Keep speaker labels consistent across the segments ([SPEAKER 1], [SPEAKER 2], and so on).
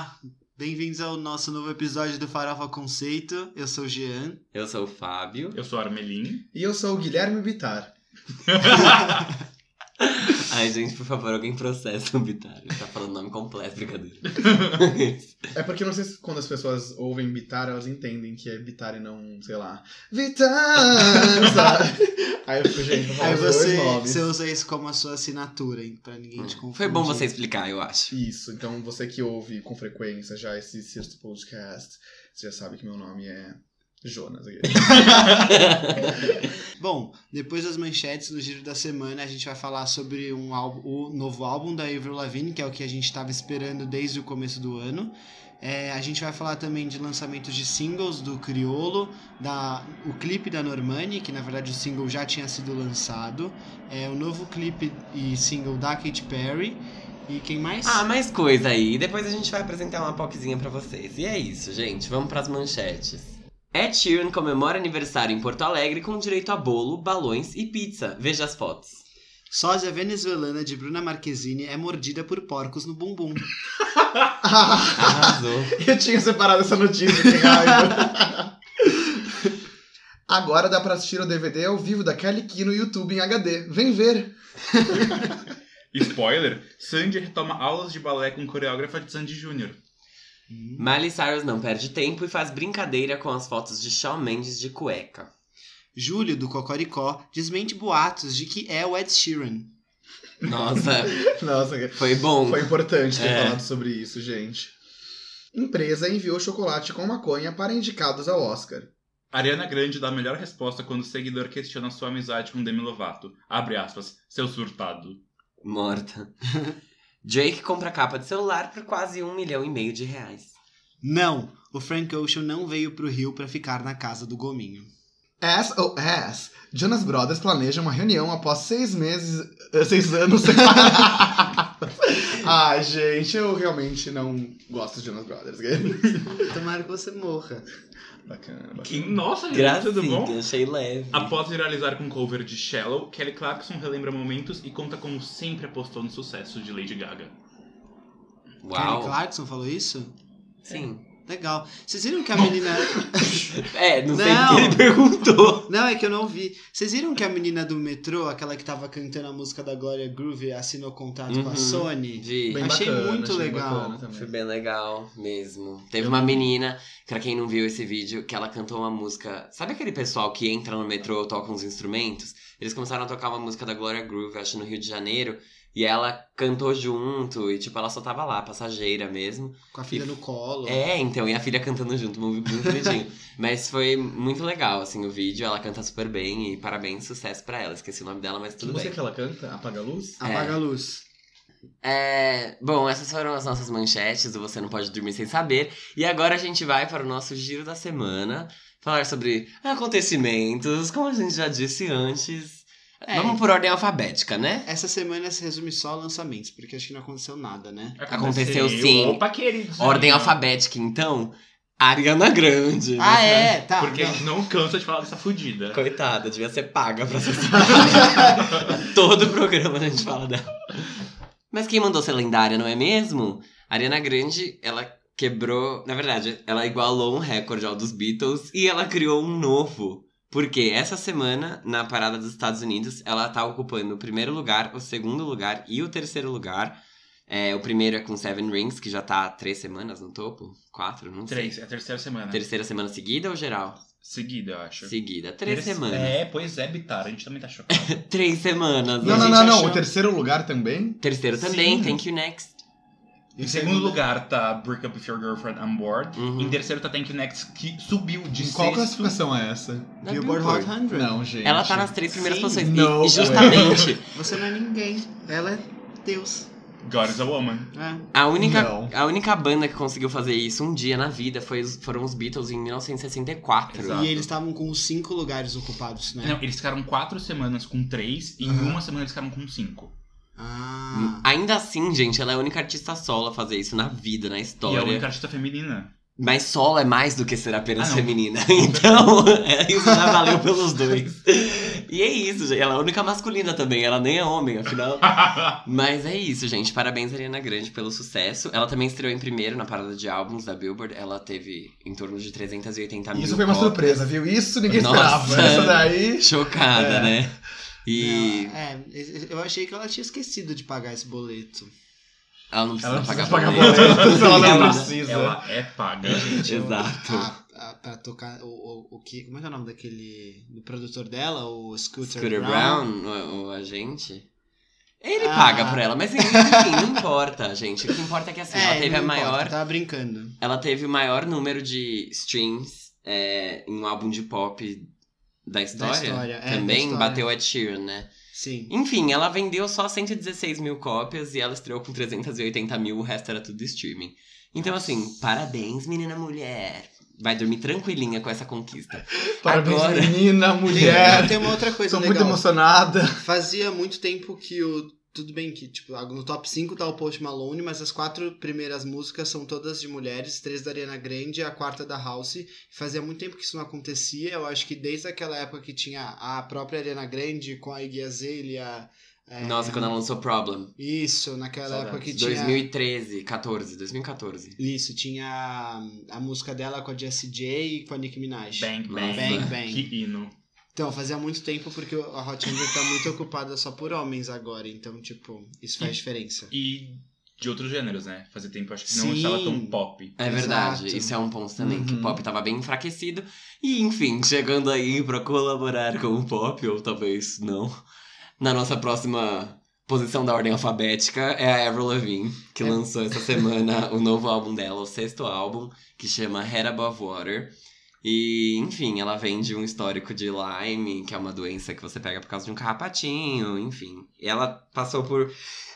[SPEAKER 1] Olá, bem-vindos ao nosso novo episódio do Farofa Conceito. Eu sou o Jean.
[SPEAKER 2] Eu sou o Fábio.
[SPEAKER 3] Eu sou o Armelin.
[SPEAKER 4] E eu sou o Guilherme Bitar.
[SPEAKER 2] Ai, gente, por favor, alguém processa o Bitar. Ele tá falando nome completo, brincadeira.
[SPEAKER 4] É porque não sei se quando as pessoas ouvem Bitar, elas entendem que é Bitar e não, sei lá, Vitar, sabe? Aí eu fico, gente,
[SPEAKER 1] Aí você, você usa isso como a sua assinatura, hein, pra ninguém te confundir.
[SPEAKER 2] Foi bom você explicar, eu acho.
[SPEAKER 4] Isso, então você que ouve com frequência já esse sexto podcast, você já sabe que meu nome é Jonas.
[SPEAKER 1] Bom, depois das manchetes do giro da semana, a gente vai falar sobre um álbum, o novo álbum da Avril Lavigne, que é o que a gente estava esperando desde o começo do ano. É, a gente vai falar também de lançamentos de singles do Criolo, da, o clipe da Normani, que na verdade o single já tinha sido lançado, é, o novo clipe e single da Katy Perry. E quem mais?
[SPEAKER 2] Ah, mais coisa aí. Depois a gente vai apresentar uma POCzinha pra vocês. E é isso, gente. Vamos pras manchetes. Ed Sheeran comemora aniversário em Porto Alegre com direito a bolo, balões e pizza. Veja as fotos.
[SPEAKER 1] Sósia venezuelana de Bruna Marquezine é mordida por porcos no bumbum.
[SPEAKER 2] Arrasou.
[SPEAKER 4] eu tinha separado essa notícia, que raiva. Agora dá pra assistir o DVD ao vivo da Kelly Key no YouTube em HD. Vem ver!
[SPEAKER 3] Spoiler: Sandy retoma aulas de balé com coreógrafa de Sandy Jr.
[SPEAKER 2] Miley Cyrus não perde tempo e faz brincadeira com as fotos de Shawn Mendes de cueca.
[SPEAKER 1] Júlio do Cocoricó desmente boatos de que é o Ed Sheeran.
[SPEAKER 2] Nossa,
[SPEAKER 4] Nossa,
[SPEAKER 2] foi bom.
[SPEAKER 4] Foi importante ter
[SPEAKER 2] É.
[SPEAKER 4] falado sobre isso, gente. Empresa enviou chocolate com maconha para indicados ao Oscar.
[SPEAKER 3] Ariana Grande dá a melhor resposta quando o seguidor questiona sua amizade com Demi Lovato. Abre aspas, seu surtado.
[SPEAKER 2] Morta. Drake compra capa de celular por quase um milhão e meio de reais.
[SPEAKER 1] Não, o Frank Ocean não veio pro Rio pra ficar na casa do Gominho.
[SPEAKER 4] SOS. Jonas Brothers planeja uma reunião após seis meses. eh, seis anos separados. Ai, gente, eu realmente não gosto de Jonas Brothers.
[SPEAKER 1] Tomara que você morra.
[SPEAKER 4] Bacana, bacana.
[SPEAKER 3] Que, nossa, gente,
[SPEAKER 2] Gracinha,
[SPEAKER 3] tudo bom?
[SPEAKER 2] achei leve.
[SPEAKER 3] Após viralizar com cover de Shallow, Kelly Clarkson relembra momentos e conta como sempre apostou no sucesso de Lady Gaga.
[SPEAKER 1] Kelly
[SPEAKER 2] Uau.
[SPEAKER 1] Clarkson falou isso?
[SPEAKER 2] Sim.
[SPEAKER 1] Legal. Vocês viram que a menina.
[SPEAKER 2] É, não sei
[SPEAKER 1] Não.
[SPEAKER 2] porque ele perguntou.
[SPEAKER 1] não, é que eu não vi. Vocês viram que a menina do metrô, aquela que tava cantando a música da Gloria Groove, assinou contrato com a
[SPEAKER 2] Uhum.
[SPEAKER 1] Sony?
[SPEAKER 2] Vi.
[SPEAKER 4] Bem
[SPEAKER 1] Achei
[SPEAKER 4] bacana,
[SPEAKER 1] muito
[SPEAKER 4] achei
[SPEAKER 1] legal.
[SPEAKER 2] Foi bem legal mesmo. Teve uma menina, pra quem não viu esse vídeo, que ela cantou uma música. Sabe aquele pessoal que entra no metrô e toca uns instrumentos? Eles começaram a tocar uma música da Gloria Groove, acho, no Rio de Janeiro. E ela cantou junto, e tipo, ela só tava lá, passageira mesmo.
[SPEAKER 1] Com a filha no colo.
[SPEAKER 2] É, então, e a filha cantando junto, muito, bonitinho. mas foi muito legal, assim, o vídeo. Ela canta super bem e parabéns, sucesso pra ela. Esqueci o nome dela, mas
[SPEAKER 4] Que
[SPEAKER 2] tudo
[SPEAKER 4] música
[SPEAKER 2] bem.
[SPEAKER 4] que ela canta? Apaga a luz?
[SPEAKER 1] Apaga a luz.
[SPEAKER 2] É, bom, essas foram as nossas manchetes do Você Não Pode Dormir Sem Saber. E agora a gente vai para o nosso giro da semana. Falar sobre acontecimentos, como a gente já disse antes.
[SPEAKER 1] É.
[SPEAKER 2] Vamos por ordem alfabética, né?
[SPEAKER 1] Essa semana se resume só a lançamentos, porque acho que não aconteceu nada, né?
[SPEAKER 2] Aconteceu sim.
[SPEAKER 3] Opa, queridos.
[SPEAKER 2] Ordem alfabética, então. Ariana Grande.
[SPEAKER 1] Ah,
[SPEAKER 2] né?
[SPEAKER 1] é? Tá.
[SPEAKER 3] Porque a
[SPEAKER 1] não.
[SPEAKER 3] gente não cansa de falar dessa fudida.
[SPEAKER 2] Coitada, devia ser paga pra ser Todo programa a gente fala dela. Mas quem mandou ser lendária, não é mesmo? Ariana Grande, ela quebrou. Na verdade, ela igualou um recorde ao dos Beatles e ela criou um novo. Porque essa semana, na parada dos Estados Unidos, ela tá ocupando o primeiro lugar, o segundo lugar e o terceiro lugar. É, o primeiro é com Seven Rings, que já tá há três semanas no topo. Quatro, não sei.
[SPEAKER 3] Três, é a terceira semana.
[SPEAKER 2] Terceira semana seguida ou geral?
[SPEAKER 3] Seguida, eu acho.
[SPEAKER 2] Seguida. Três
[SPEAKER 3] Terce-
[SPEAKER 2] semanas.
[SPEAKER 3] É, pois é, Bitar, a gente também tá chocado.
[SPEAKER 2] Três semanas.
[SPEAKER 4] Não, não, não, não.
[SPEAKER 2] achou.
[SPEAKER 4] O terceiro lugar também?
[SPEAKER 2] Terceiro também,
[SPEAKER 3] Sim.
[SPEAKER 2] Thank You Next.
[SPEAKER 3] Em segundo lugar tá Break Up With Your Girlfriend I'm Bored.
[SPEAKER 2] Uhum.
[SPEAKER 3] Em terceiro tá Thank You Next, que subiu de
[SPEAKER 4] Em qual
[SPEAKER 3] sexto.
[SPEAKER 4] classificação é essa?
[SPEAKER 2] Na
[SPEAKER 1] Billboard Hot
[SPEAKER 2] Billboard.
[SPEAKER 1] 100.
[SPEAKER 4] Não, gente.
[SPEAKER 2] Ela tá nas três primeiras
[SPEAKER 3] Sim.
[SPEAKER 2] posições. E- justamente,
[SPEAKER 1] Você não é ninguém. Ela é Deus.
[SPEAKER 3] God is a Woman.
[SPEAKER 1] É.
[SPEAKER 2] a única,
[SPEAKER 4] Não.
[SPEAKER 2] a única banda que conseguiu fazer isso um dia na vida foi, foram os Beatles em 1964.
[SPEAKER 3] Exato.
[SPEAKER 1] E eles estavam com os cinco lugares ocupados, né?
[SPEAKER 3] Não, eles ficaram quatro semanas com três e em
[SPEAKER 1] Aham.
[SPEAKER 3] uma semana eles ficaram com cinco.
[SPEAKER 1] Ah.
[SPEAKER 2] Ainda assim, gente, ela é a única artista solo a fazer isso na vida, na
[SPEAKER 3] E
[SPEAKER 2] história.
[SPEAKER 3] a única artista feminina.
[SPEAKER 2] Mas solo é mais do que ser apenas
[SPEAKER 3] Ah,
[SPEAKER 2] feminina. Então, é, isso já valeu pelos dois. E é isso, gente. Ela é a única masculina também, ela nem é homem, afinal. Mas é isso, gente. Parabéns, Ariana Grande, pelo sucesso. Ela também estreou em primeiro na parada de álbuns da Billboard. Ela teve em torno de 380 mil.
[SPEAKER 4] Isso foi uma
[SPEAKER 2] cópias.
[SPEAKER 4] surpresa, viu? Isso ninguém
[SPEAKER 2] Nossa.
[SPEAKER 4] esperava. Essa daí.
[SPEAKER 2] Chocada,
[SPEAKER 4] É.
[SPEAKER 2] né? E
[SPEAKER 1] Ela- é, eu achei que ela tinha esquecido de pagar esse boleto.
[SPEAKER 2] ela não precisa
[SPEAKER 4] Ela não
[SPEAKER 2] pagar
[SPEAKER 4] precisa pagar
[SPEAKER 2] boleto.
[SPEAKER 4] boleto, se ela não precisa.
[SPEAKER 3] Ela é paga.
[SPEAKER 1] Gente,
[SPEAKER 2] Exato.
[SPEAKER 1] a- a- pra tocar o, o, o que. Como é que é o nome daquele. do produtor dela? O Scooter,
[SPEAKER 2] Scooter
[SPEAKER 1] Brown.
[SPEAKER 2] Brown, o, o agente. Ele
[SPEAKER 1] Ah.
[SPEAKER 2] paga por ela, mas enfim, não importa, gente. O que importa é que assim,
[SPEAKER 1] É,
[SPEAKER 2] ela teve a
[SPEAKER 1] não importa,
[SPEAKER 2] maior.
[SPEAKER 1] eu Tava brincando.
[SPEAKER 2] Ela teve o maior número de streams é, em um álbum de pop da história.
[SPEAKER 1] história, é, da
[SPEAKER 2] Também
[SPEAKER 1] história.
[SPEAKER 2] bateu Ed Sheeran, né?
[SPEAKER 1] Sim.
[SPEAKER 2] Enfim, ela vendeu só 116 mil cópias e ela estreou com 380 mil, o resto era tudo streaming. Então, assim, parabéns, menina mulher. Vai dormir tranquilinha com essa conquista.
[SPEAKER 4] Parabéns,
[SPEAKER 2] Agora-
[SPEAKER 4] menina, mulher.
[SPEAKER 1] tem uma outra coisa
[SPEAKER 4] Tô muito
[SPEAKER 1] legal.
[SPEAKER 4] emocionada.
[SPEAKER 1] Fazia muito tempo que o. Tudo bem que, tipo, no top 5 tá o Post Malone, mas as quatro primeiras músicas são todas de mulheres, três da Ariana Grande e a quarta da House. Fazia muito tempo que isso não acontecia. Eu acho que desde aquela época que tinha a própria Ariana Grande com a Iggy Azalea. é,
[SPEAKER 2] Nossa, quando ela lançou Problem.
[SPEAKER 1] Isso, naquela
[SPEAKER 3] Saudades.
[SPEAKER 1] época que tinha.
[SPEAKER 2] 2013, 14, 2014.
[SPEAKER 1] Isso, tinha a, a música dela com a Jessie J e com a Nicki Minaj.
[SPEAKER 3] Bang, bang.
[SPEAKER 1] Bang, bang.
[SPEAKER 3] Que hino.
[SPEAKER 1] Então, fazia muito tempo porque a Hot 100 tá muito ocupada só por homens agora. Então, tipo, isso faz diferença.
[SPEAKER 3] E de outros gêneros, né? Fazia tempo, acho que não
[SPEAKER 1] Sim.
[SPEAKER 3] estava tão pop.
[SPEAKER 2] É verdade,
[SPEAKER 1] Exato.
[SPEAKER 2] isso é um ponto também, que o
[SPEAKER 4] Uhum.
[SPEAKER 2] pop tava bem enfraquecido. E enfim, chegando aí pra colaborar com o pop, ou talvez não, na nossa próxima posição da ordem alfabética é a Avril Lavigne, que
[SPEAKER 1] É.
[SPEAKER 2] lançou essa semana o novo álbum dela, o sexto álbum, que chama Head Above Water. E, enfim, ela vem de um histórico de Lyme, que é uma doença que você pega por causa de um carrapatinho, enfim. Ela passou por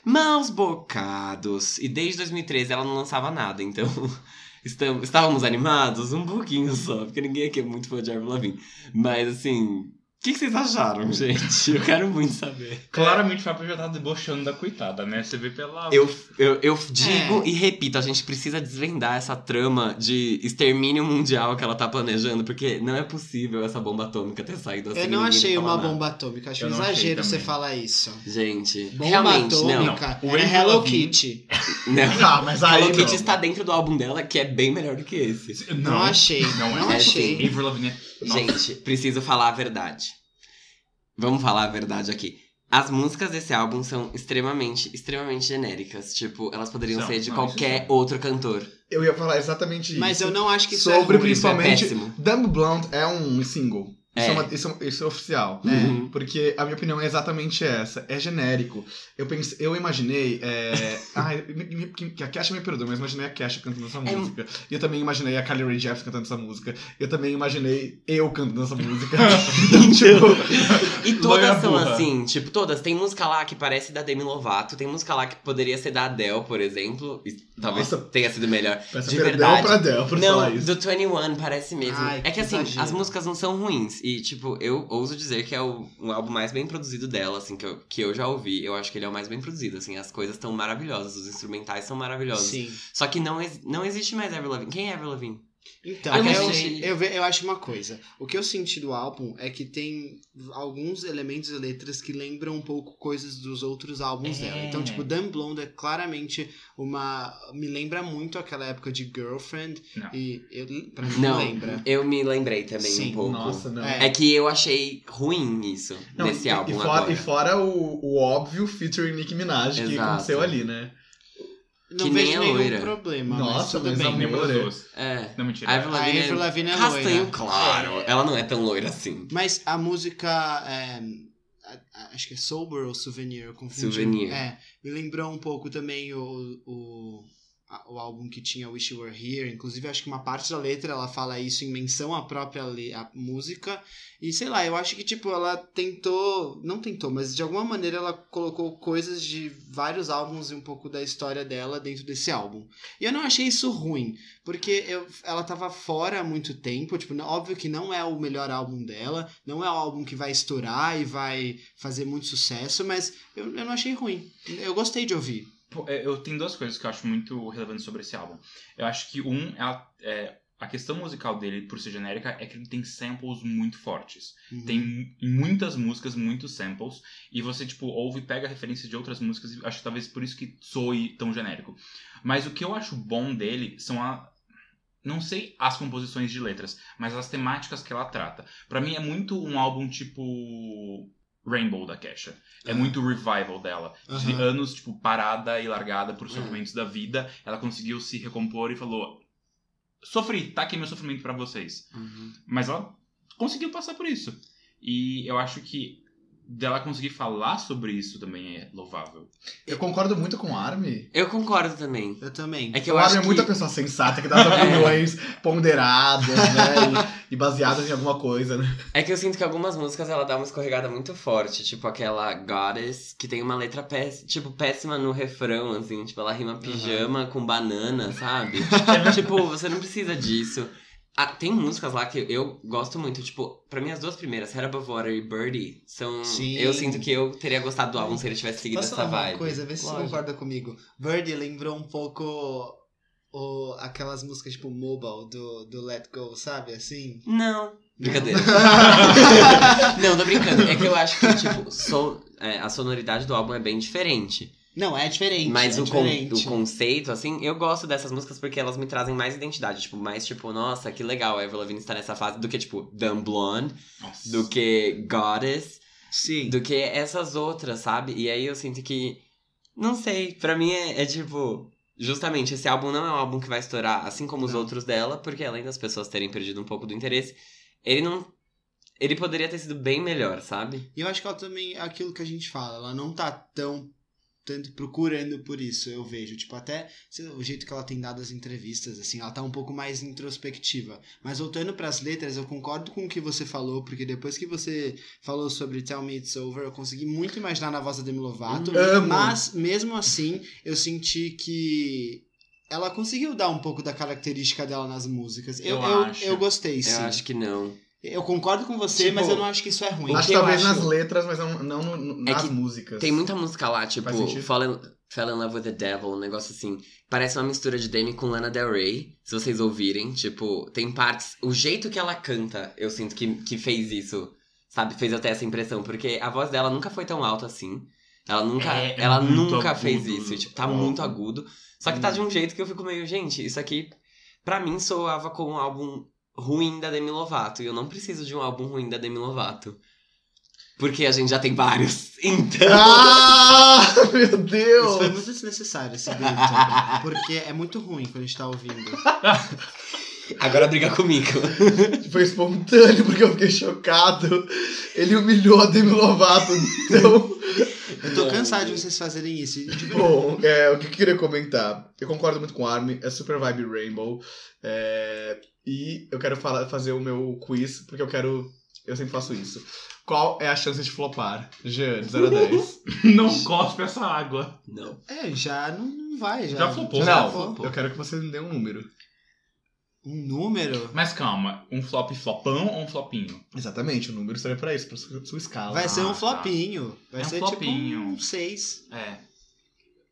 [SPEAKER 2] maus bocados. E desde 2013 ela não lançava nada, então estamos, estávamos animados um pouquinho só, porque ninguém aqui é muito fã de Avril Lavigne. Mas assim, o que, que vocês acharam, gente? Eu quero muito saber.
[SPEAKER 3] Claramente o Fábio já tá debochando da coitada, né? Você vê pela.
[SPEAKER 2] Eu, eu, eu digo
[SPEAKER 1] É.
[SPEAKER 2] e repito, a gente precisa desvendar essa trama de extermínio mundial que ela tá planejando, porque não é possível essa bomba atômica ter saído assim.
[SPEAKER 1] Eu não achei uma
[SPEAKER 2] nada.
[SPEAKER 1] bomba atômica. Acho
[SPEAKER 3] Eu
[SPEAKER 1] um
[SPEAKER 3] não achei
[SPEAKER 1] exagero você falar isso.
[SPEAKER 2] Gente,
[SPEAKER 1] Bomba
[SPEAKER 2] realmente, não.
[SPEAKER 1] atômica
[SPEAKER 3] não. O
[SPEAKER 1] era
[SPEAKER 3] Avril
[SPEAKER 1] Hello Kitty.
[SPEAKER 2] não.
[SPEAKER 4] Ah, mas aí.
[SPEAKER 2] Hello Kitty
[SPEAKER 4] não.
[SPEAKER 2] está dentro do álbum dela, que é bem melhor do que esse.
[SPEAKER 1] Não, achei.
[SPEAKER 3] Não,
[SPEAKER 1] Não,
[SPEAKER 3] é.
[SPEAKER 1] achei.
[SPEAKER 3] Avril Lavigne é-.
[SPEAKER 2] Gente, preciso falar a verdade. Vamos falar a verdade aqui. As músicas desse álbum são extremamente, extremamente genéricas. Tipo, elas poderiam
[SPEAKER 3] São,
[SPEAKER 2] ser de
[SPEAKER 3] não,
[SPEAKER 2] qualquer outro cantor.
[SPEAKER 4] Eu ia falar exatamente isso.
[SPEAKER 1] Mas eu não acho que isso
[SPEAKER 4] Sobre
[SPEAKER 1] é ruim.
[SPEAKER 2] Isso é
[SPEAKER 4] principalmente.
[SPEAKER 2] péssimo.
[SPEAKER 4] Dumb Blonde é um single. Isso
[SPEAKER 2] É.
[SPEAKER 4] é, uma- isso, é- isso é oficial.
[SPEAKER 2] Uhum.
[SPEAKER 4] Porque a minha opinião é exatamente essa. É genérico. Eu pensei, eu imaginei. É... Ai, me- me- que a Kesha me perdoa, mas imaginei a Kesha cantando essa
[SPEAKER 2] É-
[SPEAKER 4] música. E eu também imaginei a Kylie Rae Jepsen cantando essa música. Eu também imaginei eu cantando essa música. então, tipo.
[SPEAKER 2] E todas são
[SPEAKER 3] burra.
[SPEAKER 2] assim, tipo, todas. Tem música lá que parece da Demi Lovato, tem música lá que poderia ser da Adele, por exemplo. E talvez
[SPEAKER 4] Nossa.
[SPEAKER 2] tenha sido melhor. De verdade.
[SPEAKER 4] pra Del por
[SPEAKER 2] não,
[SPEAKER 4] falar isso.
[SPEAKER 2] do 21 parece mesmo.
[SPEAKER 1] Ai,
[SPEAKER 2] é que
[SPEAKER 1] que
[SPEAKER 2] assim,
[SPEAKER 1] exagero.
[SPEAKER 2] as músicas não são ruins. E, tipo, eu ouso dizer que é o, o álbum mais bem produzido dela, assim, que eu, que eu já ouvi. Eu acho que ele é o mais bem produzido, assim. As coisas estão maravilhosas, os instrumentais são maravilhosos.
[SPEAKER 1] Sim.
[SPEAKER 2] Só que não, não existe mais Avril Lavigne. Quem é Avril Lavigne?
[SPEAKER 1] Então,
[SPEAKER 2] Eu
[SPEAKER 1] eu, eu, eu acho uma coisa. O que eu senti do álbum é que tem alguns elementos e letras que lembram um pouco coisas dos outros álbuns
[SPEAKER 3] É.
[SPEAKER 1] dela. Então, tipo, Dumb Blonde é claramente uma. Me lembra muito aquela época de Girlfriend.
[SPEAKER 3] Não.
[SPEAKER 1] E eu, pra mim
[SPEAKER 2] Não,
[SPEAKER 1] não lembra.
[SPEAKER 2] eu me lembrei também
[SPEAKER 1] Sim,
[SPEAKER 2] um pouco.
[SPEAKER 4] Nossa, não.
[SPEAKER 1] É.
[SPEAKER 2] É que eu achei ruim isso,
[SPEAKER 4] Não,
[SPEAKER 2] nesse
[SPEAKER 4] e,
[SPEAKER 2] álbum
[SPEAKER 4] e fora,
[SPEAKER 2] agora.
[SPEAKER 4] e fora o, o óbvio featuring Nicki Minaj que
[SPEAKER 2] Exato.
[SPEAKER 4] aconteceu ali, né?
[SPEAKER 1] Não
[SPEAKER 2] que
[SPEAKER 1] vejo
[SPEAKER 2] nem a
[SPEAKER 1] nenhum
[SPEAKER 2] loira.
[SPEAKER 1] problema.
[SPEAKER 4] Nossa,
[SPEAKER 1] mas
[SPEAKER 4] mas
[SPEAKER 1] bem.
[SPEAKER 4] Amore.
[SPEAKER 3] duas.
[SPEAKER 2] É.
[SPEAKER 3] Não, mentira.
[SPEAKER 2] A Avril
[SPEAKER 1] A
[SPEAKER 2] Lavigne
[SPEAKER 1] Avril
[SPEAKER 2] é
[SPEAKER 1] Lavigne é
[SPEAKER 2] castanho
[SPEAKER 1] loira.
[SPEAKER 2] claro. Ela não é tão loira assim.
[SPEAKER 1] Mas a música. é, acho que é Sober ou Souvenir, eu confundi.
[SPEAKER 2] Souvenir.
[SPEAKER 1] É, me lembrou um pouco também o, o, o álbum que tinha Wish You Were Here. Inclusive, acho que uma parte da letra ela fala isso em menção à própria à música. E sei lá, eu acho que tipo, ela tentou. Não tentou, mas de alguma maneira ela colocou coisas de vários álbuns e um pouco da história dela dentro desse álbum. E eu não achei isso ruim. Porque eu, ela tava fora há muito tempo, tipo, óbvio que não é o melhor álbum dela, não é o álbum que vai estourar e vai fazer muito sucesso, mas eu, eu não achei ruim. Eu gostei de ouvir.
[SPEAKER 3] É, Eu tenho duas coisas que eu acho muito relevantes sobre esse álbum. Eu acho que um, ela, é, a questão musical dele, por ser genérica, é que ele tem samples muito fortes.
[SPEAKER 1] Uhum.
[SPEAKER 3] Tem em muitas músicas, muitos samples. E você, tipo, ouve e pega referências de outras músicas. E acho que talvez por isso que soe tão genérico. Mas o que eu acho bom dele são a. Não sei as composições de letras, mas as temáticas que ela trata. Pra mim é muito um álbum tipo. Rainbow da Kesha. É
[SPEAKER 1] Aham.
[SPEAKER 3] muito o revival dela. De
[SPEAKER 1] Aham.
[SPEAKER 3] anos, tipo, parada e largada por
[SPEAKER 2] Uhum.
[SPEAKER 3] sofrimentos da vida. Ela conseguiu se recompor e falou: Sofri, tá aqui meu sofrimento pra vocês.
[SPEAKER 2] Uhum.
[SPEAKER 3] Mas ela conseguiu passar por isso. E eu acho que dela conseguir falar sobre isso também é louvável.
[SPEAKER 4] Eu concordo muito com o Army.
[SPEAKER 2] Eu concordo também.
[SPEAKER 1] Eu também.
[SPEAKER 2] É que
[SPEAKER 4] o
[SPEAKER 2] acho
[SPEAKER 4] é
[SPEAKER 2] que...
[SPEAKER 4] muita pessoa sensata que dá as opiniões ponderadas, né? E, baseadas em alguma coisa, né?
[SPEAKER 2] É que eu sinto que algumas músicas ela dá uma escorregada muito forte, tipo aquela Goddess, que tem uma letra péssima, tipo, péssima no refrão, assim, tipo, ela rima pijama com banana, sabe? tipo, você não precisa disso. Ah, tem músicas lá que eu gosto muito, tipo, pra mim as duas primeiras, Head Above Water e Birdie, são.
[SPEAKER 1] Sim.
[SPEAKER 2] Eu sinto que eu teria gostado do álbum se ele tivesse seguido
[SPEAKER 1] Posso
[SPEAKER 2] essa vibe.
[SPEAKER 1] uma coisa? Vê se
[SPEAKER 2] Lógico.
[SPEAKER 1] você concorda comigo. Birdie lembrou um pouco o, aquelas músicas tipo Mobile do, do Let Go, sabe? Assim.
[SPEAKER 2] Não. Brincadeira. não, tô brincando. É que eu acho que, tipo, so- é, a sonoridade do álbum é bem diferente.
[SPEAKER 1] Não, é diferente.
[SPEAKER 2] Mas
[SPEAKER 1] é
[SPEAKER 2] o, con-
[SPEAKER 1] diferente.
[SPEAKER 2] o conceito, assim, eu gosto dessas músicas porque elas me trazem mais identidade. Tipo, mais tipo, nossa, que legal, a Avril Lavigne está nessa fase. Do que, tipo, Dumb Blonde,
[SPEAKER 3] Nossa.
[SPEAKER 2] do que Goddess,
[SPEAKER 1] Sim.
[SPEAKER 2] do que essas outras, sabe? E aí eu sinto que, não sei, pra mim é, é tipo... Justamente, esse álbum não é um álbum que vai estourar, assim como os
[SPEAKER 1] Não.
[SPEAKER 2] outros dela, porque além das pessoas terem perdido um pouco do interesse, ele não... Ele poderia ter sido bem melhor, sabe?
[SPEAKER 1] E eu acho que ela também é aquilo que a gente fala, ela não tá tão tanto procurando por isso, eu vejo. Tipo, até o jeito que ela tem dado as entrevistas, assim, ela tá um pouco mais introspectiva. Mas voltando pras letras, eu concordo com o que você falou, porque depois que você falou sobre Tell Me It's Over, eu consegui muito imaginar na voz da Demi Lovato.
[SPEAKER 4] Amo.
[SPEAKER 1] Mas, mesmo assim, eu senti que ela conseguiu dar um pouco da característica dela nas músicas. Eu,
[SPEAKER 3] Eu
[SPEAKER 1] eu, eu gostei, sim.
[SPEAKER 2] Eu acho que não.
[SPEAKER 1] Eu concordo com você,
[SPEAKER 2] Tipo,
[SPEAKER 1] mas eu não acho que isso é ruim.
[SPEAKER 4] Acho talvez
[SPEAKER 2] acho-
[SPEAKER 4] nas letras, mas não, não no-
[SPEAKER 2] É
[SPEAKER 4] nas
[SPEAKER 2] que
[SPEAKER 4] músicas.
[SPEAKER 2] Tem muita música lá, tipo. Fall in, Fell in Love with the Devil, um negócio assim. Parece uma mistura de Demi com Lana Del Rey, se vocês ouvirem. Tipo, tem partes. O jeito que ela canta, eu sinto que, que fez isso, sabe? Fez eu ter essa impressão. Porque a voz dela nunca foi tão alta assim. Ela nunca,
[SPEAKER 3] É, é
[SPEAKER 2] ela
[SPEAKER 3] muito
[SPEAKER 2] nunca
[SPEAKER 3] agudo.
[SPEAKER 2] fez isso. Tipo, tá
[SPEAKER 3] Ó.
[SPEAKER 2] muito agudo. Só que tá de um jeito que eu fico meio, gente, isso aqui, pra mim, soava como um álbum ruim da Demi Lovato. E eu não preciso de um álbum ruim da Demi Lovato. Porque a gente já tem vários. Então.
[SPEAKER 4] Ah, meu
[SPEAKER 1] Isso foi
[SPEAKER 4] Deus!
[SPEAKER 1] muito desnecessário, esse grito. porque é muito ruim quando a gente tá ouvindo.
[SPEAKER 2] Agora briga comigo.
[SPEAKER 4] Foi espontâneo, porque eu fiquei chocado. Ele humilhou a Demi Lovato. Então,
[SPEAKER 1] Eu tô cansado de vocês fazerem isso. Tipo,
[SPEAKER 4] bom, é, o que eu queria comentar? Eu concordo muito com o Armin, é super vibe Rainbow. é, e eu quero falar, fazer o meu quiz, porque eu quero. Eu sempre faço isso. Qual é a chance de flopar? Jean, de 0 a 10.
[SPEAKER 3] Não cospe essa água.
[SPEAKER 2] Não.
[SPEAKER 1] é, já não, não vai. Já,
[SPEAKER 3] Já flopou.
[SPEAKER 1] já
[SPEAKER 4] Não,
[SPEAKER 1] flopou.
[SPEAKER 4] eu quero que você me dê um número.
[SPEAKER 1] Um número
[SPEAKER 3] Mas calma, um flop flopão ou um flopinho?
[SPEAKER 4] Exatamente, o número serve pra isso, pra sua, sua escala.
[SPEAKER 1] vai ser
[SPEAKER 3] Ah,
[SPEAKER 1] um
[SPEAKER 3] tá.
[SPEAKER 1] flopinho. Vai
[SPEAKER 3] É um
[SPEAKER 1] ser
[SPEAKER 3] flopinho.
[SPEAKER 1] tipo um 6.
[SPEAKER 3] É.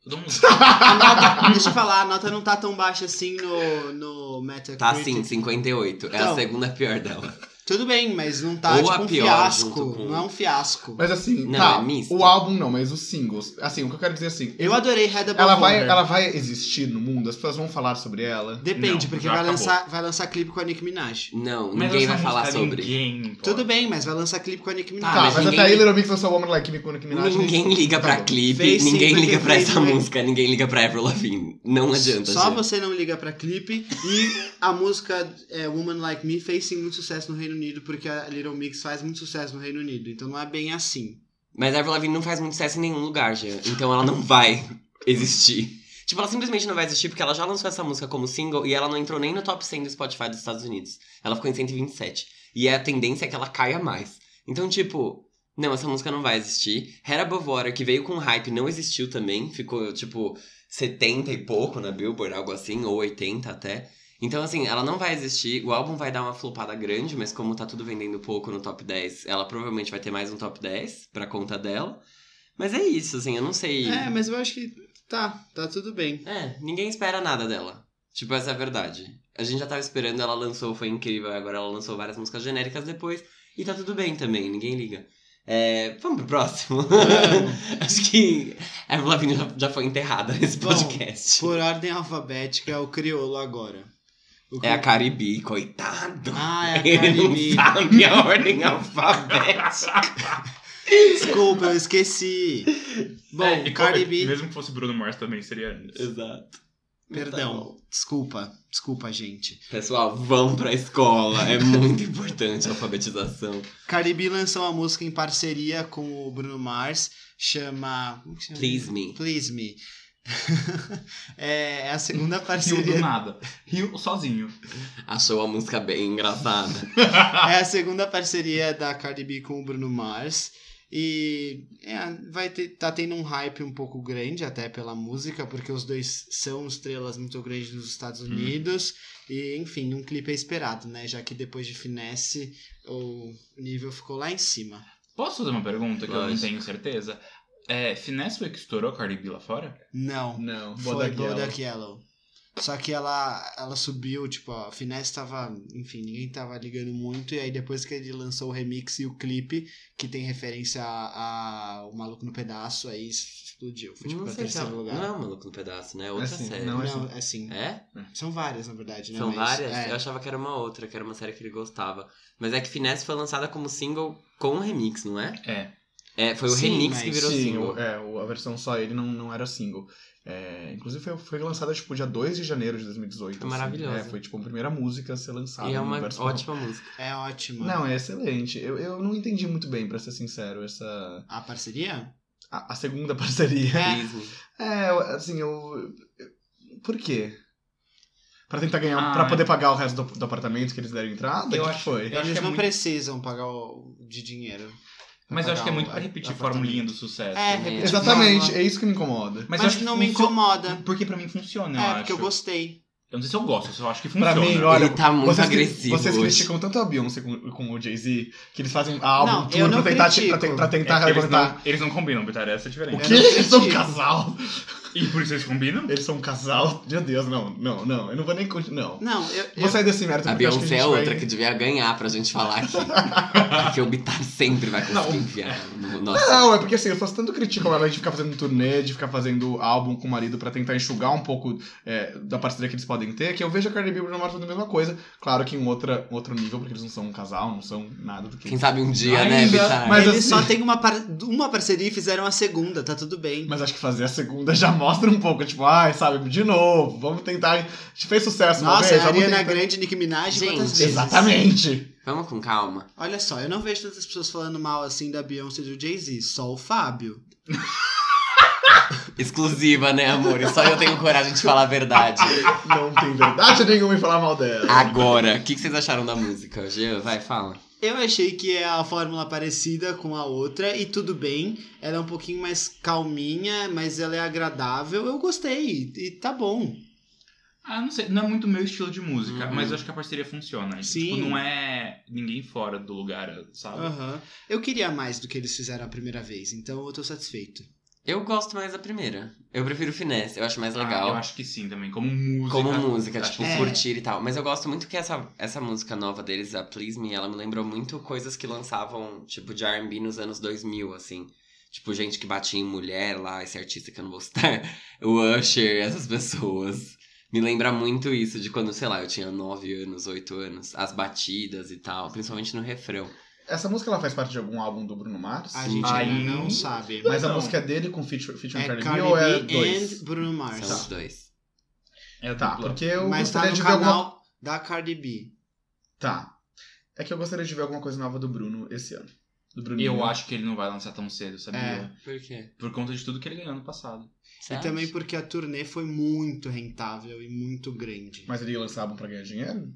[SPEAKER 3] Todo mundo.
[SPEAKER 1] A nota, deixa eu falar, a nota não tá tão baixa assim no, no Metacritic.
[SPEAKER 2] Tá sim, 58. É a
[SPEAKER 1] Então.
[SPEAKER 2] segunda pior dela.
[SPEAKER 1] Tudo bem, mas não tá
[SPEAKER 2] Ou
[SPEAKER 1] tipo um
[SPEAKER 2] pior
[SPEAKER 1] fiasco.
[SPEAKER 2] com-
[SPEAKER 1] Não é um fiasco.
[SPEAKER 4] Mas assim,
[SPEAKER 2] Não,
[SPEAKER 4] tá,
[SPEAKER 2] é
[SPEAKER 4] o álbum não, mas os singles. Assim, o que eu quero dizer assim,
[SPEAKER 1] Eu adorei Head Above
[SPEAKER 4] ela vai,
[SPEAKER 1] Water.
[SPEAKER 4] ela vai existir no mundo? As pessoas vão falar sobre ela?
[SPEAKER 1] Depende,
[SPEAKER 3] Não,
[SPEAKER 1] porque vai
[SPEAKER 3] acabou.
[SPEAKER 1] lançar, vai lançar clipe com a Nicki Minaj.
[SPEAKER 2] Não,
[SPEAKER 3] Mas
[SPEAKER 2] ninguém vai falar sobre.
[SPEAKER 3] Ninguém.
[SPEAKER 1] Tudo bem, mas vai lançar clipe com a Nicki Minaj.
[SPEAKER 2] Ah,
[SPEAKER 4] Tá,
[SPEAKER 2] mas
[SPEAKER 4] mas,
[SPEAKER 2] ninguém-
[SPEAKER 4] até aí Little Mix lançou Woman Like Me com a Nicki Minaj.
[SPEAKER 2] Ninguém liga
[SPEAKER 4] Tá
[SPEAKER 2] pra
[SPEAKER 4] bom.
[SPEAKER 2] clipe,
[SPEAKER 1] sim,
[SPEAKER 2] ninguém liga pra essa música, ninguém liga pra Avril Lavigne. Não adianta,
[SPEAKER 1] Só
[SPEAKER 2] gente.
[SPEAKER 1] você não liga pra clipe. E a música é, Woman Like Me fez sim muito sucesso no Reino Unido, porque a Little Mix faz muito sucesso no Reino Unido. Então não é bem assim.
[SPEAKER 2] Mas a Avril Lavigne não faz muito sucesso em nenhum lugar, Jean. Então ela não vai existir. Tipo, ela simplesmente não vai existir porque ela já lançou essa música como single e ela não entrou nem no top 100 do Spotify dos Estados Unidos. Ela ficou em 127. E a tendência é que ela caia mais. Então, tipo, não, essa música não vai existir. Head Above Water, que veio com hype, não existiu também. Ficou, tipo, 70 e pouco na Billboard, algo assim, ou 80 até. Então, assim, ela não vai existir. O álbum vai dar uma flopada grande, mas como tá tudo vendendo pouco no top 10, ela provavelmente vai ter mais um top 10 pra conta dela. Mas é isso, assim, eu não sei.
[SPEAKER 1] É, mas eu acho que tá, tá tudo bem.
[SPEAKER 2] É, ninguém espera nada dela. Tipo, essa é a verdade. A gente já tava esperando, ela lançou, foi incrível. Agora ela lançou várias músicas genéricas depois. E tá tudo bem também, ninguém liga. É, vamos pro próximo? Acho que a Lavigne já, já foi enterrada nesse
[SPEAKER 1] Bom,
[SPEAKER 2] podcast.
[SPEAKER 1] Por ordem alfabética é o crioulo agora.
[SPEAKER 2] É a Caribe, coitado.
[SPEAKER 1] Ah, é a
[SPEAKER 2] Ele não
[SPEAKER 1] Caribe.
[SPEAKER 2] sabe a ordem alfabética.
[SPEAKER 1] Desculpa, eu esqueci. Bom,
[SPEAKER 3] É, e como-
[SPEAKER 1] B.
[SPEAKER 3] Mesmo que fosse Bruno Mars também seria antes.
[SPEAKER 2] Exato.
[SPEAKER 1] Perdão. Desculpa. Desculpa, gente.
[SPEAKER 2] Pessoal, vão pra escola. É muito importante a alfabetização.
[SPEAKER 1] Cardi B lançou uma música em parceria com o Bruno Mars. Chama. Como que chama?
[SPEAKER 2] Please me.
[SPEAKER 1] Please Me. é, é a segunda
[SPEAKER 3] Rio do
[SPEAKER 1] parceria.
[SPEAKER 3] nada. Rio sozinho.
[SPEAKER 2] Achou a música bem engraçada.
[SPEAKER 1] É a segunda parceria da Cardi B com o Bruno Mars. E é, vai ter, tá tendo um hype um pouco grande até pela música, porque os dois são estrelas muito grandes nos Estados Unidos. E, enfim, um clipe é esperado, né? Já que depois de Finesse, o nível ficou lá em cima.
[SPEAKER 3] Posso fazer uma pergunta que eu não
[SPEAKER 2] Lógico.
[SPEAKER 3] tenho certeza? É, Finesse foi que estourou Cardi B lá fora?
[SPEAKER 1] Não,
[SPEAKER 4] Não,
[SPEAKER 1] foi
[SPEAKER 4] Bodak Yellow.
[SPEAKER 1] Bodak Yellow. Só que ela, ela subiu, tipo, a Finesse tava. Enfim, ninguém tava ligando muito. E aí depois que ele lançou o remix e o clipe, que tem referência a, a O Maluco no Pedaço, aí explodiu. Foi tipo
[SPEAKER 2] não
[SPEAKER 1] pra
[SPEAKER 2] sei se
[SPEAKER 1] terceiro
[SPEAKER 2] ela-
[SPEAKER 1] lugar.
[SPEAKER 2] Não é o Maluco no Pedaço, né? É outra
[SPEAKER 4] Assim,
[SPEAKER 2] série.
[SPEAKER 4] não é
[SPEAKER 1] Não, é assim.
[SPEAKER 2] É?
[SPEAKER 1] São várias, na verdade, né?
[SPEAKER 2] São
[SPEAKER 1] Mas,
[SPEAKER 2] várias?
[SPEAKER 1] é.
[SPEAKER 2] Eu achava que era uma outra, que era uma série que ele gostava. Mas é que Finesse foi lançada como single com remix, não é?
[SPEAKER 3] É.
[SPEAKER 2] É, foi o
[SPEAKER 1] Sim,
[SPEAKER 2] remix
[SPEAKER 1] mas
[SPEAKER 2] que virou
[SPEAKER 4] Sim,
[SPEAKER 2] single.
[SPEAKER 4] o- é, a versão só ele não, não era single. É, inclusive foi, foi lançada tipo dia 2 de janeiro de 2018.
[SPEAKER 2] Foi
[SPEAKER 4] assim.
[SPEAKER 2] maravilhosa.
[SPEAKER 4] É, foi tipo a primeira música a ser lançada.
[SPEAKER 2] E é uma ótima música.
[SPEAKER 1] É ótimo.
[SPEAKER 4] Não, é excelente. Eu, eu não entendi muito bem, pra ser sincero, essa.
[SPEAKER 1] A parceria?
[SPEAKER 4] A, a segunda parceria.
[SPEAKER 1] É.
[SPEAKER 4] É, assim, eu. Por quê? Pra tentar ganhar.
[SPEAKER 3] Ah,
[SPEAKER 4] pra
[SPEAKER 3] é.
[SPEAKER 4] poder pagar o resto do, do apartamento que eles deram entrada?
[SPEAKER 3] Eu
[SPEAKER 4] que
[SPEAKER 3] acho-
[SPEAKER 4] que foi?
[SPEAKER 3] eu acho
[SPEAKER 1] Eles
[SPEAKER 3] que é
[SPEAKER 1] não
[SPEAKER 3] muito-
[SPEAKER 1] precisam pagar o, de dinheiro.
[SPEAKER 3] Mas eu acho que é muito pra repetir a formulinha do sucesso.
[SPEAKER 1] É,
[SPEAKER 3] né?
[SPEAKER 1] repetir
[SPEAKER 4] Exatamente,
[SPEAKER 1] fórmula.
[SPEAKER 4] é isso que me incomoda.
[SPEAKER 1] Mas,
[SPEAKER 3] eu acho que
[SPEAKER 1] não me incomoda.
[SPEAKER 3] Porque pra mim funciona, eu
[SPEAKER 1] é,
[SPEAKER 3] acho.
[SPEAKER 1] porque eu gostei.
[SPEAKER 3] Eu não sei se eu gosto, eu só acho que
[SPEAKER 4] Pra
[SPEAKER 3] funciona.
[SPEAKER 4] mim, olha,
[SPEAKER 2] Ele tá muito
[SPEAKER 4] vocês,
[SPEAKER 2] agressivo
[SPEAKER 4] Vocês
[SPEAKER 2] hoje.
[SPEAKER 4] criticam tanto a Beyoncé com, com o Jay-Z que eles fazem álbum
[SPEAKER 1] Não,
[SPEAKER 4] tour
[SPEAKER 1] eu
[SPEAKER 4] pra tentar, pra, pra
[SPEAKER 3] É,
[SPEAKER 4] tentar
[SPEAKER 3] eles,
[SPEAKER 4] levantar.
[SPEAKER 3] não, eles não combinam, Bitar, essa é a
[SPEAKER 4] O quê?
[SPEAKER 1] Eu
[SPEAKER 4] Eles são um casal.
[SPEAKER 3] E por isso eles combinam?
[SPEAKER 4] Eles são um casal. Meu Deus, não, não, não. Eu não vou nem continuar. Não.
[SPEAKER 1] Não, eu,
[SPEAKER 4] Vou
[SPEAKER 1] eu,
[SPEAKER 4] sair desse mérito
[SPEAKER 2] A
[SPEAKER 4] acho que
[SPEAKER 2] Beyoncé
[SPEAKER 4] a
[SPEAKER 2] é outra
[SPEAKER 4] vai...
[SPEAKER 2] que devia ganhar pra gente falar aqui. porque o Bitar sempre vai conseguir
[SPEAKER 4] Não.
[SPEAKER 2] enfiar no nosso.
[SPEAKER 4] Não, é porque assim, eu faço tanto criticam ela de ficar fazendo turnê, de ficar fazendo álbum com o marido pra tentar enxugar um pouco é, da parceria que eles podem ter, que eu vejo a Cardi B e o Bruno Mars fazendo a mesma coisa. Claro que em outra, outro nível, porque eles não são um casal, não são nada do que.
[SPEAKER 2] Quem sabe um dia,
[SPEAKER 4] Ainda,
[SPEAKER 2] né, Bitar?
[SPEAKER 4] mas-
[SPEAKER 1] eles
[SPEAKER 4] assim-
[SPEAKER 1] só têm uma, par- uma parceria e fizeram a segunda, tá tudo bem.
[SPEAKER 4] Mas acho que fazer a segunda já mostra um pouco, tipo, ai, sabe, de novo, vamos tentar. A gente fez sucesso uma
[SPEAKER 1] Nossa,
[SPEAKER 4] vez,
[SPEAKER 1] a Ariana
[SPEAKER 4] tentar-
[SPEAKER 1] Grande, Nicki Minaj,
[SPEAKER 2] Gente,
[SPEAKER 1] quantas vezes?
[SPEAKER 4] Exatamente.
[SPEAKER 2] Vamos com calma.
[SPEAKER 1] Olha só, eu não vejo tantas pessoas falando mal assim da Beyoncé e do Jay-Z, só o Fábio.
[SPEAKER 2] Exclusiva, né, amor? E só eu tenho coragem de falar a verdade.
[SPEAKER 4] Não tem verdade nenhuma em falar mal dela.
[SPEAKER 2] Agora, o que, que vocês acharam da música? Jean, vai, fala.
[SPEAKER 1] Eu achei que é a fórmula parecida com a outra e tudo bem. Ela é um pouquinho mais calminha, mas ela é agradável. Eu gostei e tá bom.
[SPEAKER 3] Ah, não sei, não é muito meu estilo de música,
[SPEAKER 2] Uhum.
[SPEAKER 3] mas eu acho que a parceria funciona.
[SPEAKER 1] Sim.
[SPEAKER 3] Tipo, não é ninguém fora do lugar, sabe?
[SPEAKER 1] Aham. Eu queria mais do que eles fizeram a primeira vez, então eu tô satisfeito.
[SPEAKER 2] Eu gosto mais da primeira. Eu prefiro Finesse, eu acho mais
[SPEAKER 3] Ah,
[SPEAKER 2] legal.
[SPEAKER 3] eu acho que sim também, como música.
[SPEAKER 2] Como música, tipo.
[SPEAKER 1] É.
[SPEAKER 2] curtir e tal. Mas eu gosto muito que essa, essa música nova deles, a Please Me, ela me lembrou muito coisas que lançavam, tipo, de R&B nos anos 2000, assim. Tipo, gente que batia em mulher lá, esse artista que eu não vou citar. O Usher, essas pessoas. Me lembra muito isso, de quando, sei lá, eu tinha 9 anos, 8 anos. As batidas e tal, principalmente no refrão.
[SPEAKER 4] Essa música ela faz parte de algum álbum do Bruno Mars?
[SPEAKER 1] A gente
[SPEAKER 3] Aí-
[SPEAKER 1] ainda não sabe.
[SPEAKER 4] Mas a
[SPEAKER 3] Não.
[SPEAKER 4] música é dele com feature, featuring
[SPEAKER 1] É
[SPEAKER 4] Cardi B ou é dois?
[SPEAKER 1] and Bruno Mars.
[SPEAKER 2] São os dois.
[SPEAKER 3] É
[SPEAKER 4] Tá,
[SPEAKER 3] dupla.
[SPEAKER 4] porque eu
[SPEAKER 1] Mas tá
[SPEAKER 4] gostaria
[SPEAKER 1] no
[SPEAKER 4] de ver alguma...
[SPEAKER 1] canal da Cardi B.
[SPEAKER 4] Tá. É que eu gostaria de ver alguma coisa nova do Bruno esse ano. Do Bruno.
[SPEAKER 3] Eu acho que ele não vai lançar tão cedo, sabia?
[SPEAKER 1] É.
[SPEAKER 2] Por quê?
[SPEAKER 3] Por conta de tudo que ele ganhou no passado.
[SPEAKER 2] Você
[SPEAKER 1] E também porque a turnê foi muito rentável e muito grande.
[SPEAKER 4] Mas ele ia lançar álbum pra ganhar dinheiro?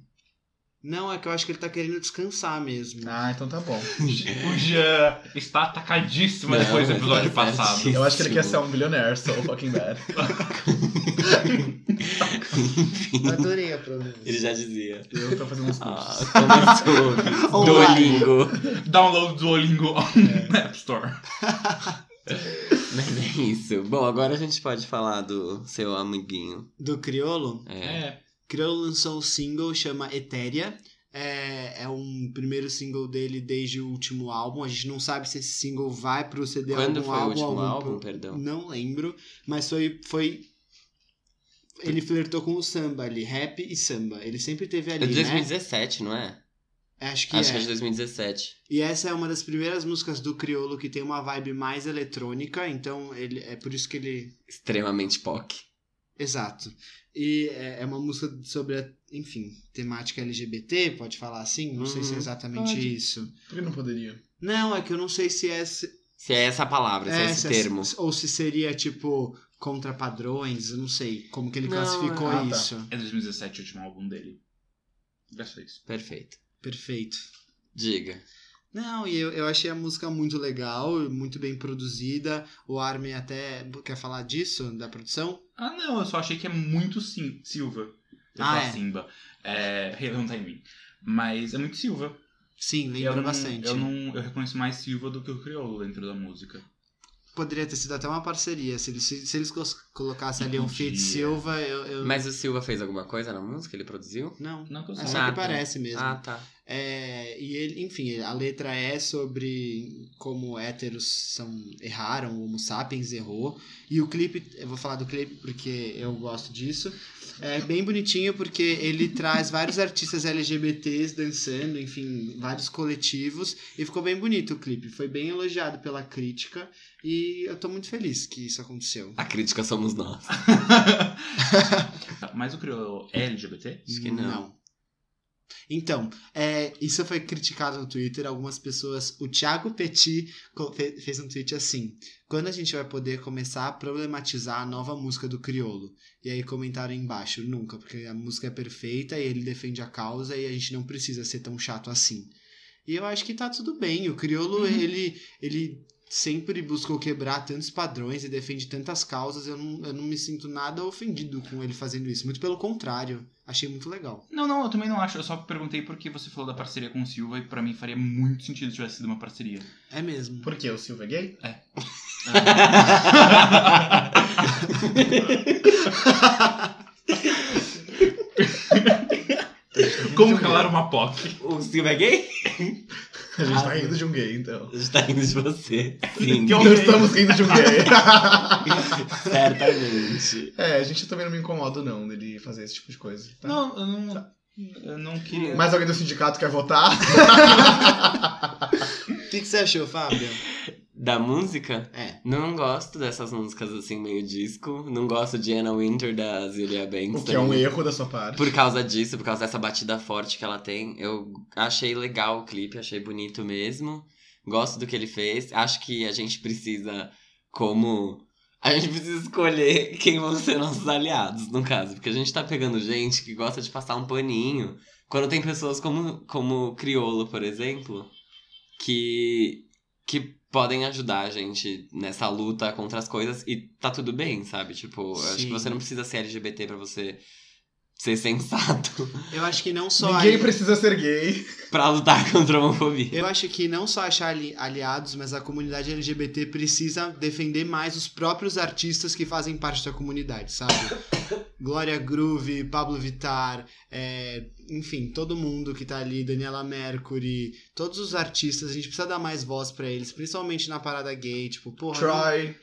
[SPEAKER 1] Não, é que eu acho que ele tá querendo descansar mesmo.
[SPEAKER 4] Ah, então tá bom.
[SPEAKER 3] O Jean está atacadíssimo
[SPEAKER 2] Não,
[SPEAKER 3] depois do
[SPEAKER 2] mas
[SPEAKER 3] episódio
[SPEAKER 2] tá
[SPEAKER 3] passado.
[SPEAKER 4] Eu acho que ele quer ser um bilionaire, so fucking bad.
[SPEAKER 1] Adorei a pronúncia.
[SPEAKER 2] ele já dizia.
[SPEAKER 4] Eu tô fazendo uns cursos.
[SPEAKER 2] Ah, começou. Duolingo.
[SPEAKER 3] Download do Duolingo on App Store.
[SPEAKER 2] Mas é isso. Bom, agora a gente pode falar do seu amiguinho.
[SPEAKER 1] Do criolo?
[SPEAKER 2] É.
[SPEAKER 3] É.
[SPEAKER 1] Criolo lançou um single, chama Etérea. É, é um primeiro single dele desde o último álbum. A gente não sabe se esse single vai proceder
[SPEAKER 2] Quando
[SPEAKER 1] algum
[SPEAKER 2] foi o
[SPEAKER 1] álbum,
[SPEAKER 2] último álbum,
[SPEAKER 1] pro-
[SPEAKER 2] perdão?
[SPEAKER 1] Não lembro, mas foi, foi. Ele flertou com o samba ali, rap e samba. Ele sempre teve ali,
[SPEAKER 2] É de
[SPEAKER 1] né?
[SPEAKER 2] 2017, não é?
[SPEAKER 1] Acho que
[SPEAKER 2] Acho
[SPEAKER 1] é.
[SPEAKER 2] que é de 2017.
[SPEAKER 1] E essa é uma das primeiras músicas do Criolo que tem uma vibe mais eletrônica, então ele é por isso que ele.
[SPEAKER 2] Extremamente POC.
[SPEAKER 1] Exato. E é é uma música sobre a, enfim, temática LGBT, pode falar assim? Não sei se é
[SPEAKER 2] Uhum.
[SPEAKER 1] exatamente
[SPEAKER 4] Pode.
[SPEAKER 1] isso.
[SPEAKER 4] Por que não poderia?
[SPEAKER 1] Não, é que eu não sei se é. se-
[SPEAKER 2] Se é essa palavra, se é, esse
[SPEAKER 1] se
[SPEAKER 2] termo.
[SPEAKER 1] Ou se seria, tipo, contra padrões, eu não sei como que ele
[SPEAKER 2] Não,
[SPEAKER 1] classificou
[SPEAKER 4] é- ah, tá.
[SPEAKER 1] isso.
[SPEAKER 3] É 2017 o último álbum dele. Já sei isso.
[SPEAKER 2] Perfeito.
[SPEAKER 1] Perfeito.
[SPEAKER 2] Diga.
[SPEAKER 1] Não, e eu, eu achei a música muito legal, muito bem produzida. O Armin até. Quer falar disso, da produção?
[SPEAKER 3] Ah, não, eu só achei que é muito sim, Silva. Eu
[SPEAKER 1] Ah, é?
[SPEAKER 3] Simba. É, tá em mim. Mas é muito Silva.
[SPEAKER 1] Sim,
[SPEAKER 3] eu
[SPEAKER 1] lembra
[SPEAKER 3] não,
[SPEAKER 1] bastante.
[SPEAKER 3] Eu, não, eu reconheço mais Silva do que o Criolo dentro da música.
[SPEAKER 1] Poderia ter sido até uma parceria. Se eles, se, eles colocassem ali um feat Silva, eu. eu-
[SPEAKER 2] Mas o Silva fez alguma coisa na música? Ele produziu?
[SPEAKER 1] Não.
[SPEAKER 3] Não que eu
[SPEAKER 1] É só
[SPEAKER 2] Ah,
[SPEAKER 1] que
[SPEAKER 2] tá.
[SPEAKER 1] parece mesmo.
[SPEAKER 2] Ah, tá.
[SPEAKER 1] É, e ele, enfim, a letra é sobre como héteros são, erraram, o Homo sapiens errou. E o clipe, eu vou falar do clipe porque eu gosto disso. É bem bonitinho porque ele traz vários artistas LGBTs dançando, enfim, vários coletivos. E ficou bem bonito o clipe. Foi bem elogiado pela crítica. E eu tô muito feliz que isso aconteceu.
[SPEAKER 2] A crítica somos nós.
[SPEAKER 3] Mas o Criolo é LGBT?
[SPEAKER 2] Acho que não.
[SPEAKER 1] Então, é, isso foi criticado no Twitter. Algumas pessoas. O Thiago Petit fez um tweet assim: Quando a gente vai poder começar a problematizar a nova música do Criolo? E aí comentaram embaixo: Nunca, porque a música é perfeita e ele defende a causa e a gente não precisa ser tão chato assim. E eu acho que tá tudo bem. O Criolo,
[SPEAKER 3] Uhum.
[SPEAKER 1] ele, ele sempre buscou quebrar tantos padrões e defende tantas causas. Eu não, eu não me sinto nada ofendido com ele fazendo isso. Muito pelo contrário. Achei muito legal.
[SPEAKER 3] Não, não, eu também não acho. Eu só perguntei porque você falou da parceria com o Silva e pra mim faria muito sentido se tivesse sido uma parceria.
[SPEAKER 1] É mesmo.
[SPEAKER 4] Por quê? O Silva é gay?
[SPEAKER 3] É. Como calar uma POC?
[SPEAKER 2] O Silva é gay?
[SPEAKER 4] A gente tá
[SPEAKER 2] Ah,
[SPEAKER 4] rindo de um gay, então.
[SPEAKER 2] A gente tá rindo de você. Sim,
[SPEAKER 3] Que
[SPEAKER 4] Não estamos rindo de um gay.
[SPEAKER 2] certamente.
[SPEAKER 4] é, a gente também não me incomoda, não, dele fazer esse tipo de coisa. tá?
[SPEAKER 3] Não, eu não. Eu não queria.
[SPEAKER 4] Mais alguém do sindicato quer votar?
[SPEAKER 1] O que, que você achou, Fábio?
[SPEAKER 2] Da música?
[SPEAKER 1] É.
[SPEAKER 2] Não gosto dessas músicas assim, meio disco. Não gosto de Anna Winter da Zilia Banks.
[SPEAKER 4] O que é um erro da sua parte.
[SPEAKER 2] Por causa disso, por causa dessa batida forte que ela tem. Eu achei legal o clipe, achei bonito mesmo. Gosto do que ele fez. Acho que a gente precisa, como. A gente precisa escolher quem vão ser nossos aliados, no caso. Porque a gente tá pegando gente que gosta de passar um paninho. Quando tem pessoas como, como Criolo, por exemplo, que, que podem ajudar a gente nessa luta contra as coisas e tá tudo bem, sabe? Tipo, acho que você não precisa ser LGBT pra você ser sensato
[SPEAKER 1] Eu acho que não só.
[SPEAKER 4] Ninguém
[SPEAKER 1] ali-
[SPEAKER 4] precisa ser gay.
[SPEAKER 2] pra lutar contra a homofobia.
[SPEAKER 1] Eu acho que não só achar ali- aliados, mas a comunidade LGBT precisa defender mais os próprios artistas que fazem parte da comunidade, sabe? Glória Groove, Pablo Vittar, é, enfim, todo mundo que tá ali, Daniela Mercury, todos os artistas, a gente precisa dar mais voz pra eles, principalmente na parada gay, tipo, porra.
[SPEAKER 4] Troy.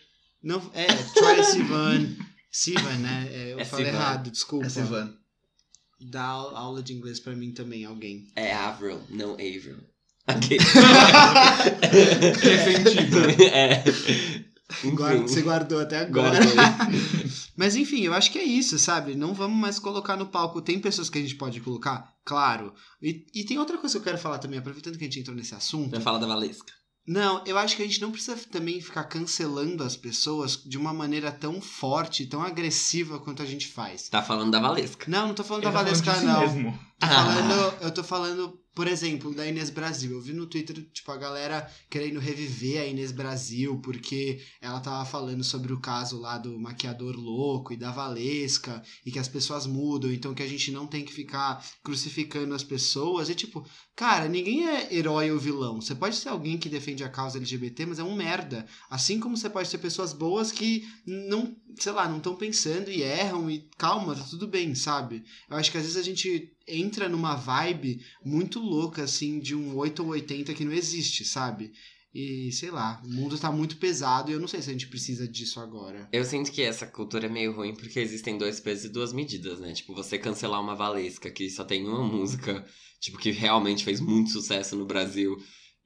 [SPEAKER 1] Não, não- é, Troy Sivan. Sivan, né? É, eu
[SPEAKER 2] É
[SPEAKER 1] falei
[SPEAKER 2] Sivan.
[SPEAKER 1] errado, desculpa.
[SPEAKER 4] É Sivan.
[SPEAKER 1] Dá au- aula de inglês pra mim também, alguém.
[SPEAKER 2] É Avril, não Avril. Ok.
[SPEAKER 3] Defendido.
[SPEAKER 2] é.
[SPEAKER 1] Guarda- você guardou até agora. Mas enfim, eu acho que é isso, sabe? Não vamos mais colocar no palco. Tem pessoas que a gente pode colocar? Claro. E, e tem outra coisa que eu quero falar também, aproveitando que a gente entrou nesse assunto.
[SPEAKER 2] Vai falar da Valesca.
[SPEAKER 1] Não, eu acho que a gente não precisa também ficar cancelando as pessoas de uma maneira tão forte, tão agressiva quanto a gente faz.
[SPEAKER 2] Tá falando da Valesca.
[SPEAKER 1] Não, não tô falando
[SPEAKER 3] Ele
[SPEAKER 1] da
[SPEAKER 3] falando
[SPEAKER 1] Valesca,
[SPEAKER 3] de si
[SPEAKER 1] não.
[SPEAKER 3] mesmo.
[SPEAKER 1] Tô
[SPEAKER 2] Ah.
[SPEAKER 1] falando, eu tô falando, por exemplo, da Inês Brasil. Eu vi no Twitter, tipo, a galera querendo reviver a Inês Brasil, porque ela tava falando sobre o caso lá do maquiador louco e da Valesca, e que as pessoas mudam, então que a gente não tem que ficar crucificando as pessoas. E tipo, cara, ninguém é herói ou vilão. Você pode ser alguém que defende a causa LGBT, mas é um merda. Assim como você pode ter pessoas boas que não, sei lá, não estão pensando e erram e calma, tá tudo bem, sabe? Eu acho que às vezes a gente entra numa vibe muito louca, assim, de um 8 ou 80 que não existe, sabe? E sei lá, o mundo tá muito pesado e eu não sei se a gente precisa disso agora.
[SPEAKER 2] Eu sinto que essa cultura é meio ruim porque existem dois pesos e duas medidas, né? Tipo, você cancelar uma Valesca que só tem uma música, tipo, que realmente fez muito sucesso no Brasil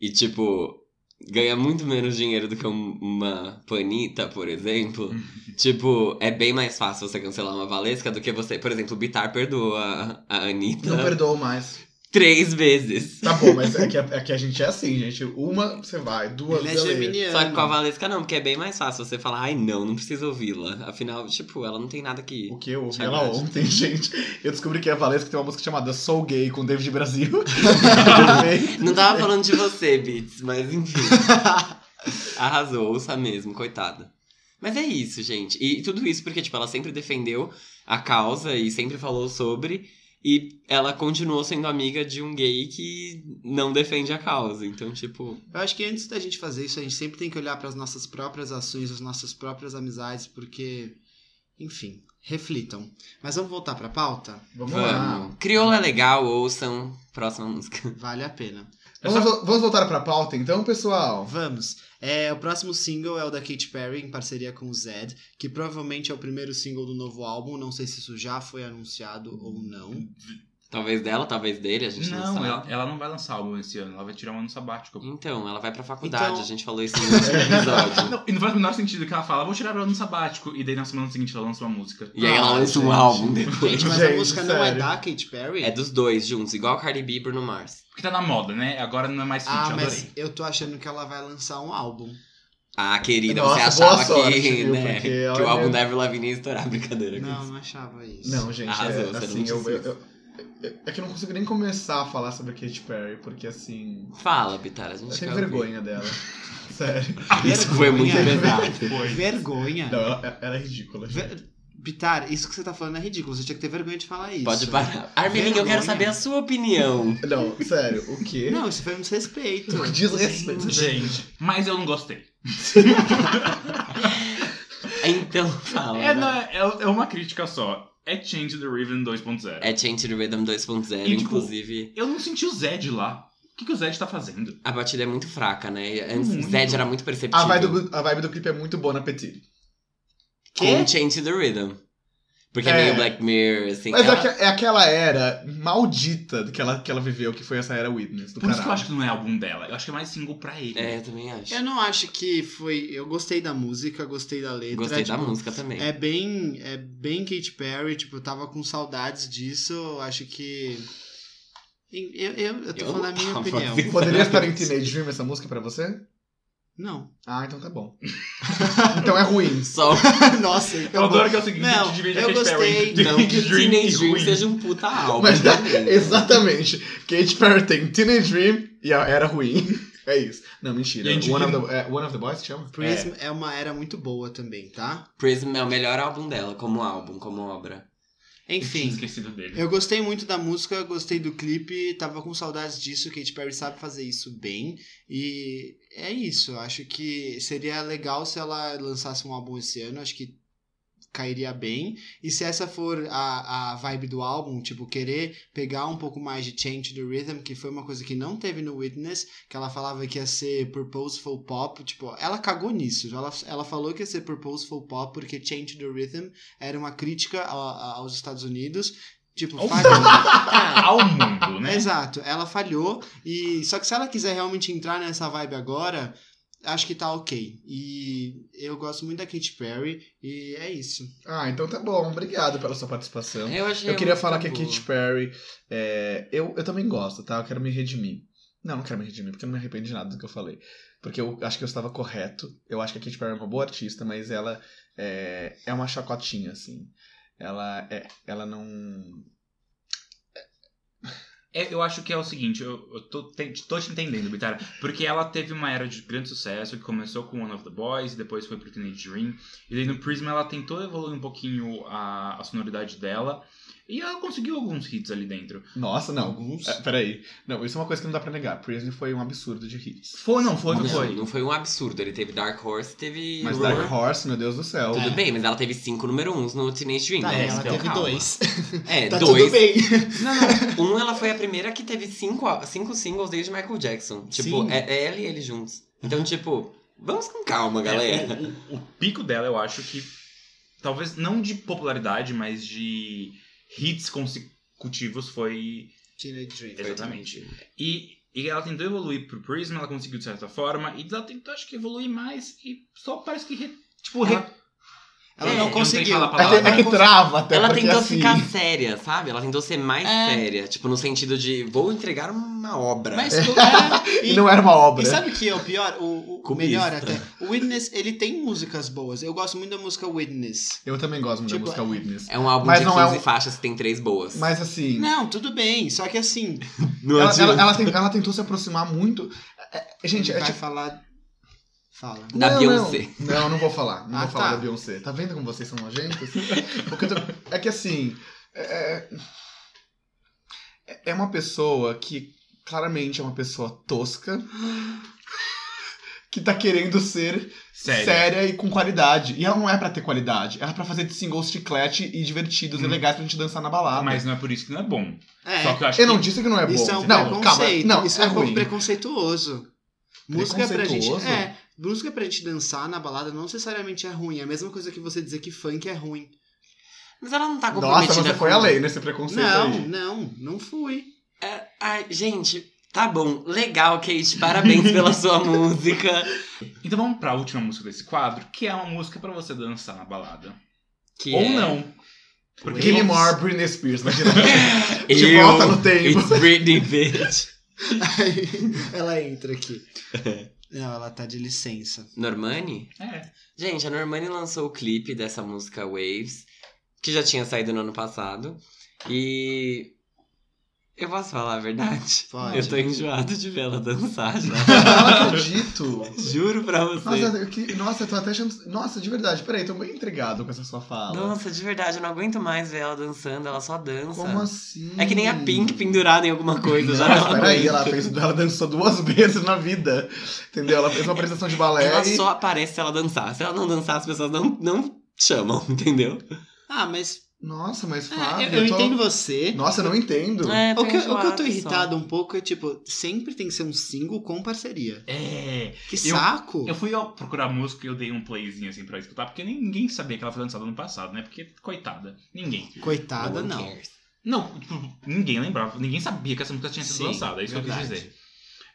[SPEAKER 2] e, tipo, ganha muito menos dinheiro do que um- uma Panita, por exemplo. tipo, é bem mais fácil você cancelar uma Valesca do que você, por exemplo, o Bitar perdoou a, a Anitta
[SPEAKER 4] Não perdoou mais.
[SPEAKER 2] Três vezes.
[SPEAKER 4] Tá bom, mas é que, é que a gente é assim, gente. Uma, você vai. Duas,
[SPEAKER 1] Ele é geminiano.
[SPEAKER 2] Só que com a Valesca não, porque é bem mais fácil você falar, ai não, não preciso ouvi-la. Afinal, tipo, ela não tem nada que.
[SPEAKER 4] O que eu ouvi ela ontem, gente. Eu descobri que a Valesca tem uma música chamada Soul Gay com David Brasil.
[SPEAKER 2] Não tava falando de você, Beats, mas enfim. Arrasou, ouça mesmo, coitada. Mas é isso, gente. E tudo isso porque, tipo, ela sempre defendeu a causa e sempre falou sobre. E ela continuou sendo amiga de um gay que não defende a causa. Então, tipo.
[SPEAKER 1] Eu acho que antes da gente fazer isso, a gente sempre tem que olhar para as nossas próprias ações, as nossas próprias amizades, porque, enfim, reflitam. Mas vamos voltar pra pauta?
[SPEAKER 4] Vamos lá.
[SPEAKER 2] Vamos. Crioula é legal, ouçam. Próxima música.
[SPEAKER 1] Vale a pena.
[SPEAKER 3] É
[SPEAKER 4] Vamos,
[SPEAKER 3] só-
[SPEAKER 4] vo- vamos voltar pra pauta então, pessoal?
[SPEAKER 1] Vamos. É, o próximo single é o da Katy Perry, em parceria com o Zed, que provavelmente é o primeiro single do novo álbum. Não sei se isso já foi anunciado ou não.
[SPEAKER 2] Talvez dela, talvez dele, a gente não,
[SPEAKER 3] Não,
[SPEAKER 2] sabe.
[SPEAKER 3] ela, ela não vai lançar álbum esse ano, ela vai tirar um ano sabático.
[SPEAKER 2] Então, ela vai pra faculdade,
[SPEAKER 1] Então-
[SPEAKER 2] a gente falou isso no último episódio.
[SPEAKER 3] Não, e não faz o menor sentido que ela fala, vou tirar o ano sabático, e daí na semana seguinte ela lança uma música.
[SPEAKER 2] E aí ela
[SPEAKER 1] Ah,
[SPEAKER 2] lança um álbum depois.
[SPEAKER 1] Gente, mas a
[SPEAKER 4] Gente,
[SPEAKER 1] música não é
[SPEAKER 4] sério.
[SPEAKER 1] da Katy Perry?
[SPEAKER 2] É dos dois juntos, igual Cardi B e Bruno Mars.
[SPEAKER 3] Porque tá na moda, né? Agora não é mais feat,
[SPEAKER 1] Ah,
[SPEAKER 3] eu
[SPEAKER 1] mas
[SPEAKER 3] adorei.
[SPEAKER 1] eu tô achando que ela vai lançar um álbum.
[SPEAKER 2] Ah, querida,
[SPEAKER 4] Nossa,
[SPEAKER 2] você achava
[SPEAKER 4] sorte,
[SPEAKER 2] que,
[SPEAKER 4] viu?
[SPEAKER 2] né,
[SPEAKER 4] Porque,
[SPEAKER 2] que o álbum da Avril Lavigne ia estourar brincadeira com
[SPEAKER 1] Não,
[SPEAKER 2] isso.
[SPEAKER 1] não achava isso.
[SPEAKER 4] Não, gente,
[SPEAKER 2] Arrasou,
[SPEAKER 4] é,
[SPEAKER 2] você
[SPEAKER 4] assim,
[SPEAKER 2] não
[SPEAKER 4] eu, eu- é que eu não consigo nem começar a falar sobre a Katy Perry, porque assim.
[SPEAKER 2] Fala, Bitara, a gente
[SPEAKER 4] Eu tenho
[SPEAKER 2] ouvir.
[SPEAKER 4] vergonha dela. Sério.
[SPEAKER 2] Isso foi muito
[SPEAKER 1] Vergonha.
[SPEAKER 2] pesado.
[SPEAKER 3] Foi.
[SPEAKER 1] Vergonha.
[SPEAKER 4] Não, ela, ela é ridícula.
[SPEAKER 1] Ver... Bitar, isso que você tá falando é ridículo. Você tinha que ter vergonha de falar isso.
[SPEAKER 2] Pode parar. Armelinho, eu quero
[SPEAKER 1] Vergonha.
[SPEAKER 2] saber a sua opinião.
[SPEAKER 4] Não, sério, o quê?
[SPEAKER 1] Não, isso foi um desrespeito.
[SPEAKER 4] Desrespeito.
[SPEAKER 3] Gente, mas eu não gostei.
[SPEAKER 2] Então, fala.
[SPEAKER 3] É,
[SPEAKER 2] vai.
[SPEAKER 3] não, é, é uma crítica só. É Change the Rhythm 2.0.
[SPEAKER 2] É Change the Rhythm 2.0,
[SPEAKER 3] E, tipo,
[SPEAKER 2] inclusive.
[SPEAKER 3] Eu não senti o Zed lá. O que, que o Zed tá fazendo?
[SPEAKER 2] A batida é muito fraca, né? Antes,
[SPEAKER 3] Muito.
[SPEAKER 2] Zed era muito perceptível.
[SPEAKER 4] A vibe, do, a vibe do clipe é muito boa na Petit.
[SPEAKER 2] Com Change the Rhythm. Porque é,
[SPEAKER 4] É.
[SPEAKER 2] meio Black Mirror, assim.
[SPEAKER 4] Mas
[SPEAKER 2] ela-
[SPEAKER 4] é, aque- é aquela era maldita que ela, que ela viveu, que foi essa era Witness. Do
[SPEAKER 3] Por isso que eu
[SPEAKER 4] caralho.
[SPEAKER 3] acho que não é álbum dela. Eu acho que é mais single pra ele.
[SPEAKER 2] É, eu também acho.
[SPEAKER 1] Eu não acho que foi. Eu gostei da música, gostei da letra.
[SPEAKER 2] Gostei da
[SPEAKER 1] tipo,
[SPEAKER 2] música também.
[SPEAKER 1] É bem, é bem Katy Perry, tipo, eu tava com saudades disso, eu acho que... Eu, eu, eu tô
[SPEAKER 2] Eu
[SPEAKER 1] falando a minha opinião.
[SPEAKER 4] Poderia estar em Teenage Dream essa música pra você?
[SPEAKER 1] Não.
[SPEAKER 4] Ah, então tá bom. então é ruim.
[SPEAKER 2] Só
[SPEAKER 1] Nossa,
[SPEAKER 3] Eu
[SPEAKER 1] então
[SPEAKER 3] adoro que é o seguinte,
[SPEAKER 1] Não,
[SPEAKER 3] a gente divide
[SPEAKER 1] eu gostei.
[SPEAKER 3] Perry.
[SPEAKER 2] não que
[SPEAKER 3] Teenage Dream
[SPEAKER 2] Teenage Dream
[SPEAKER 3] ruim.
[SPEAKER 2] seja um puta álbum.
[SPEAKER 4] Mas é,
[SPEAKER 2] também.
[SPEAKER 4] exatamente. Katy Perry tem Teenage Dream e a era ruim. É isso. Não, mentira. One of, the, é, One of the Boys que chama?
[SPEAKER 1] Prism é. uma era muito boa também, tá?
[SPEAKER 2] Prism é o melhor álbum dela, como álbum, como obra.
[SPEAKER 1] Enfim,
[SPEAKER 3] esquecido dele.
[SPEAKER 1] eu gostei muito da música, gostei do clipe, tava com saudades disso, Katy Perry sabe fazer isso bem. E é isso, acho que seria legal se ela lançasse um álbum esse ano, acho que cairia bem. E se essa for a, a vibe do álbum, tipo, querer pegar um pouco mais de Change the Rhythm, que foi uma coisa que não teve no Witness, que ela falava que ia ser Purposeful Pop, tipo, ela cagou nisso. Ela, ela falou que ia ser Purposeful Pop porque Change the Rhythm era uma crítica a- a- aos Estados Unidos. Tipo,
[SPEAKER 3] Ao
[SPEAKER 1] falhou.
[SPEAKER 3] Ao mundo, né?
[SPEAKER 1] Exato, ela falhou. E só que se ela quiser realmente entrar nessa vibe agora, acho que tá ok. E eu gosto muito da Katy Perry e é isso.
[SPEAKER 4] Ah, então tá bom. Obrigado pela sua participação.
[SPEAKER 2] Eu achei
[SPEAKER 4] Eu queria falar que a. Katy Perry. é, eu, eu também gosto, tá? Eu quero me redimir. Não, não quero me redimir, porque eu não me arrependo de nada do que eu falei. Porque eu acho que eu estava correto. Eu acho que a Katy Perry é uma boa artista, mas ela é, é uma chacotinha, assim. Ela é. Ela não.
[SPEAKER 3] É, eu acho que é o seguinte, eu, eu tô, te, tô te entendendo, Bitara. Porque ela teve uma era de grande sucesso, que começou com One of the Boys, depois foi pro Teenage Dream. E daí no Prism ela tentou evoluir um pouquinho a, a sonoridade dela. E ela conseguiu alguns hits ali dentro.
[SPEAKER 4] Nossa, não.
[SPEAKER 1] Alguns.
[SPEAKER 4] É, peraí. Não, isso é uma coisa que não dá pra negar. Prism foi um absurdo de hits.
[SPEAKER 3] Foi, não, foi, não,
[SPEAKER 2] não,
[SPEAKER 3] foi.
[SPEAKER 2] não foi um absurdo. Ele teve Dark Horse, teve.
[SPEAKER 4] Mas
[SPEAKER 2] Roar.
[SPEAKER 4] Dark Horse, meu Deus do céu.
[SPEAKER 2] Tudo bem, mas ela teve cinco número uns no Teenage Dream.
[SPEAKER 1] Tá,
[SPEAKER 2] né?
[SPEAKER 1] e ela
[SPEAKER 2] Então,
[SPEAKER 1] teve
[SPEAKER 2] calma.
[SPEAKER 1] dois.
[SPEAKER 2] É,
[SPEAKER 1] tá
[SPEAKER 2] dois.
[SPEAKER 1] tudo bem.
[SPEAKER 2] Não, não. Um, ela foi a primeira que teve cinco, cinco singles desde Michael Jackson. Tipo,
[SPEAKER 1] Sim.
[SPEAKER 2] é, é ela e ele juntos. Então, tipo, vamos com calma, galera.
[SPEAKER 3] É, o, o- o pico dela, eu acho que. Talvez não de popularidade, mas de hits consecutivos foi.
[SPEAKER 1] Teenage Dream.
[SPEAKER 3] Exatamente. E, e ela tentou evoluir pro Prism, ela conseguiu de certa forma, e ela tentou, acho que, evoluir mais, e só parece que. re- tipo, re-
[SPEAKER 2] Ela-
[SPEAKER 1] Ela
[SPEAKER 2] É,
[SPEAKER 1] não
[SPEAKER 2] eu não
[SPEAKER 3] sei
[SPEAKER 1] conseguiu.
[SPEAKER 3] falar a
[SPEAKER 4] É que,
[SPEAKER 3] palavra.
[SPEAKER 4] é que trava até
[SPEAKER 2] Ela tentou
[SPEAKER 4] assim...
[SPEAKER 2] ficar séria, sabe? Ela tentou ser mais
[SPEAKER 1] É.
[SPEAKER 2] séria. Tipo, no sentido de vou entregar uma obra.
[SPEAKER 1] Mas o- é,
[SPEAKER 4] E não era uma obra.
[SPEAKER 1] E sabe o que é o pior? O, o melhor até. O Witness, ele tem músicas boas. Eu gosto muito da música Witness.
[SPEAKER 4] Eu também gosto muito
[SPEAKER 1] Tipo,
[SPEAKER 4] da música Witness.
[SPEAKER 2] É um álbum
[SPEAKER 4] Mas
[SPEAKER 2] de
[SPEAKER 4] não
[SPEAKER 2] 15
[SPEAKER 4] é um-
[SPEAKER 2] faixas que tem três boas.
[SPEAKER 4] Mas assim...
[SPEAKER 1] Não, tudo bem. Só que assim,
[SPEAKER 2] Não
[SPEAKER 4] ela, ela, ela tem- ela tentou se aproximar muito... É, é, gente, é
[SPEAKER 1] vai
[SPEAKER 4] tipo...
[SPEAKER 1] falar. Fala.
[SPEAKER 2] Da
[SPEAKER 4] não,
[SPEAKER 2] Beyoncé.
[SPEAKER 4] Não, não, não vou falar. Não
[SPEAKER 1] Ah,
[SPEAKER 4] vou falar
[SPEAKER 1] tá.
[SPEAKER 4] da Beyoncé. Tá vendo como vocês são nojentos? Tô- É que assim. É... é uma pessoa que claramente é uma pessoa tosca. Que tá querendo ser
[SPEAKER 3] Sério.
[SPEAKER 4] séria e com qualidade. E ela não é pra ter qualidade. Ela é pra fazer singles chiclete e divertidos e
[SPEAKER 3] Hum.
[SPEAKER 4] legais pra gente dançar na balada.
[SPEAKER 3] Mas não é por isso que não é bom.
[SPEAKER 1] É,
[SPEAKER 3] Só que eu acho
[SPEAKER 4] Eu
[SPEAKER 3] que.
[SPEAKER 4] não disse que não é bom.
[SPEAKER 1] isso é um
[SPEAKER 4] não, calma.
[SPEAKER 1] preconceito.
[SPEAKER 4] Não,
[SPEAKER 1] isso
[SPEAKER 4] é,
[SPEAKER 1] é, um pouco preconceituoso. Música pra gente. É, música pra gente dançar na balada não necessariamente é ruim. É a mesma coisa que você dizer que funk é ruim.
[SPEAKER 2] Mas ela não tá comprometida
[SPEAKER 4] Nossa, você
[SPEAKER 2] com...
[SPEAKER 4] foi além nesse preconceito
[SPEAKER 1] Não,
[SPEAKER 4] aí.
[SPEAKER 1] não, não fui.
[SPEAKER 2] É, ai, gente, tá bom. Legal, Kate. Parabéns pela sua música.
[SPEAKER 3] Então vamos pra última música desse quadro, que é uma música pra você dançar na balada.
[SPEAKER 2] Que
[SPEAKER 3] Ou
[SPEAKER 2] é...
[SPEAKER 3] não. Porque
[SPEAKER 4] Give me more Britney Spears. Imagina. De
[SPEAKER 2] Eu,
[SPEAKER 4] volta no tempo.
[SPEAKER 2] It's Britney, bitch.
[SPEAKER 1] Aí ela entra aqui. Não, ela tá de licença.
[SPEAKER 2] Normani?
[SPEAKER 3] É.
[SPEAKER 2] Gente, a Normani lançou o clipe dessa música Waves, que já tinha saído no ano passado. E. Eu posso falar a verdade?
[SPEAKER 1] Pode.
[SPEAKER 2] Eu tô enjoado de ver ela dançar já.
[SPEAKER 4] Não acredito.
[SPEAKER 2] Juro pra você.
[SPEAKER 4] Nossa, eu, que- nossa, eu tô até achando. Nossa, de verdade, peraí, tô bem intrigado com essa sua fala.
[SPEAKER 2] Nossa, de verdade, eu não aguento mais ver ela dançando, ela só dança.
[SPEAKER 4] Como assim?
[SPEAKER 2] É que nem a Pink pendurada em alguma coisa, já não
[SPEAKER 4] peraí, ela, fez, ela dançou duas vezes na vida. Entendeu? Ela fez uma apresentação de balé.
[SPEAKER 2] Ela
[SPEAKER 4] e...
[SPEAKER 2] só aparece se ela dançar. Se ela não dançar, as pessoas não, não chamam, entendeu?
[SPEAKER 1] Ah, mas.
[SPEAKER 4] Nossa, mas
[SPEAKER 1] é,
[SPEAKER 4] Fábio.
[SPEAKER 1] eu, eu
[SPEAKER 4] tô-
[SPEAKER 1] entendo você.
[SPEAKER 4] Nossa, eu não entendo.
[SPEAKER 2] É,
[SPEAKER 1] O que, o que eu tô irritado um pouco é, tipo, sempre tem que ser um single com parceria.
[SPEAKER 3] É.
[SPEAKER 1] Que
[SPEAKER 3] Eu-
[SPEAKER 1] saco!
[SPEAKER 3] Eu fui ao procurar música e eu dei um playzinho assim pra escutar, porque ninguém sabia que ela foi lançada no passado, né? Porque, coitada, ninguém.
[SPEAKER 2] só.
[SPEAKER 1] Coitada, não.
[SPEAKER 3] Não, tipo, ninguém lembrava, ninguém sabia que essa música tinha sido
[SPEAKER 1] Sim,
[SPEAKER 3] lançada, é isso que eu
[SPEAKER 1] verdade.
[SPEAKER 3] quis dizer.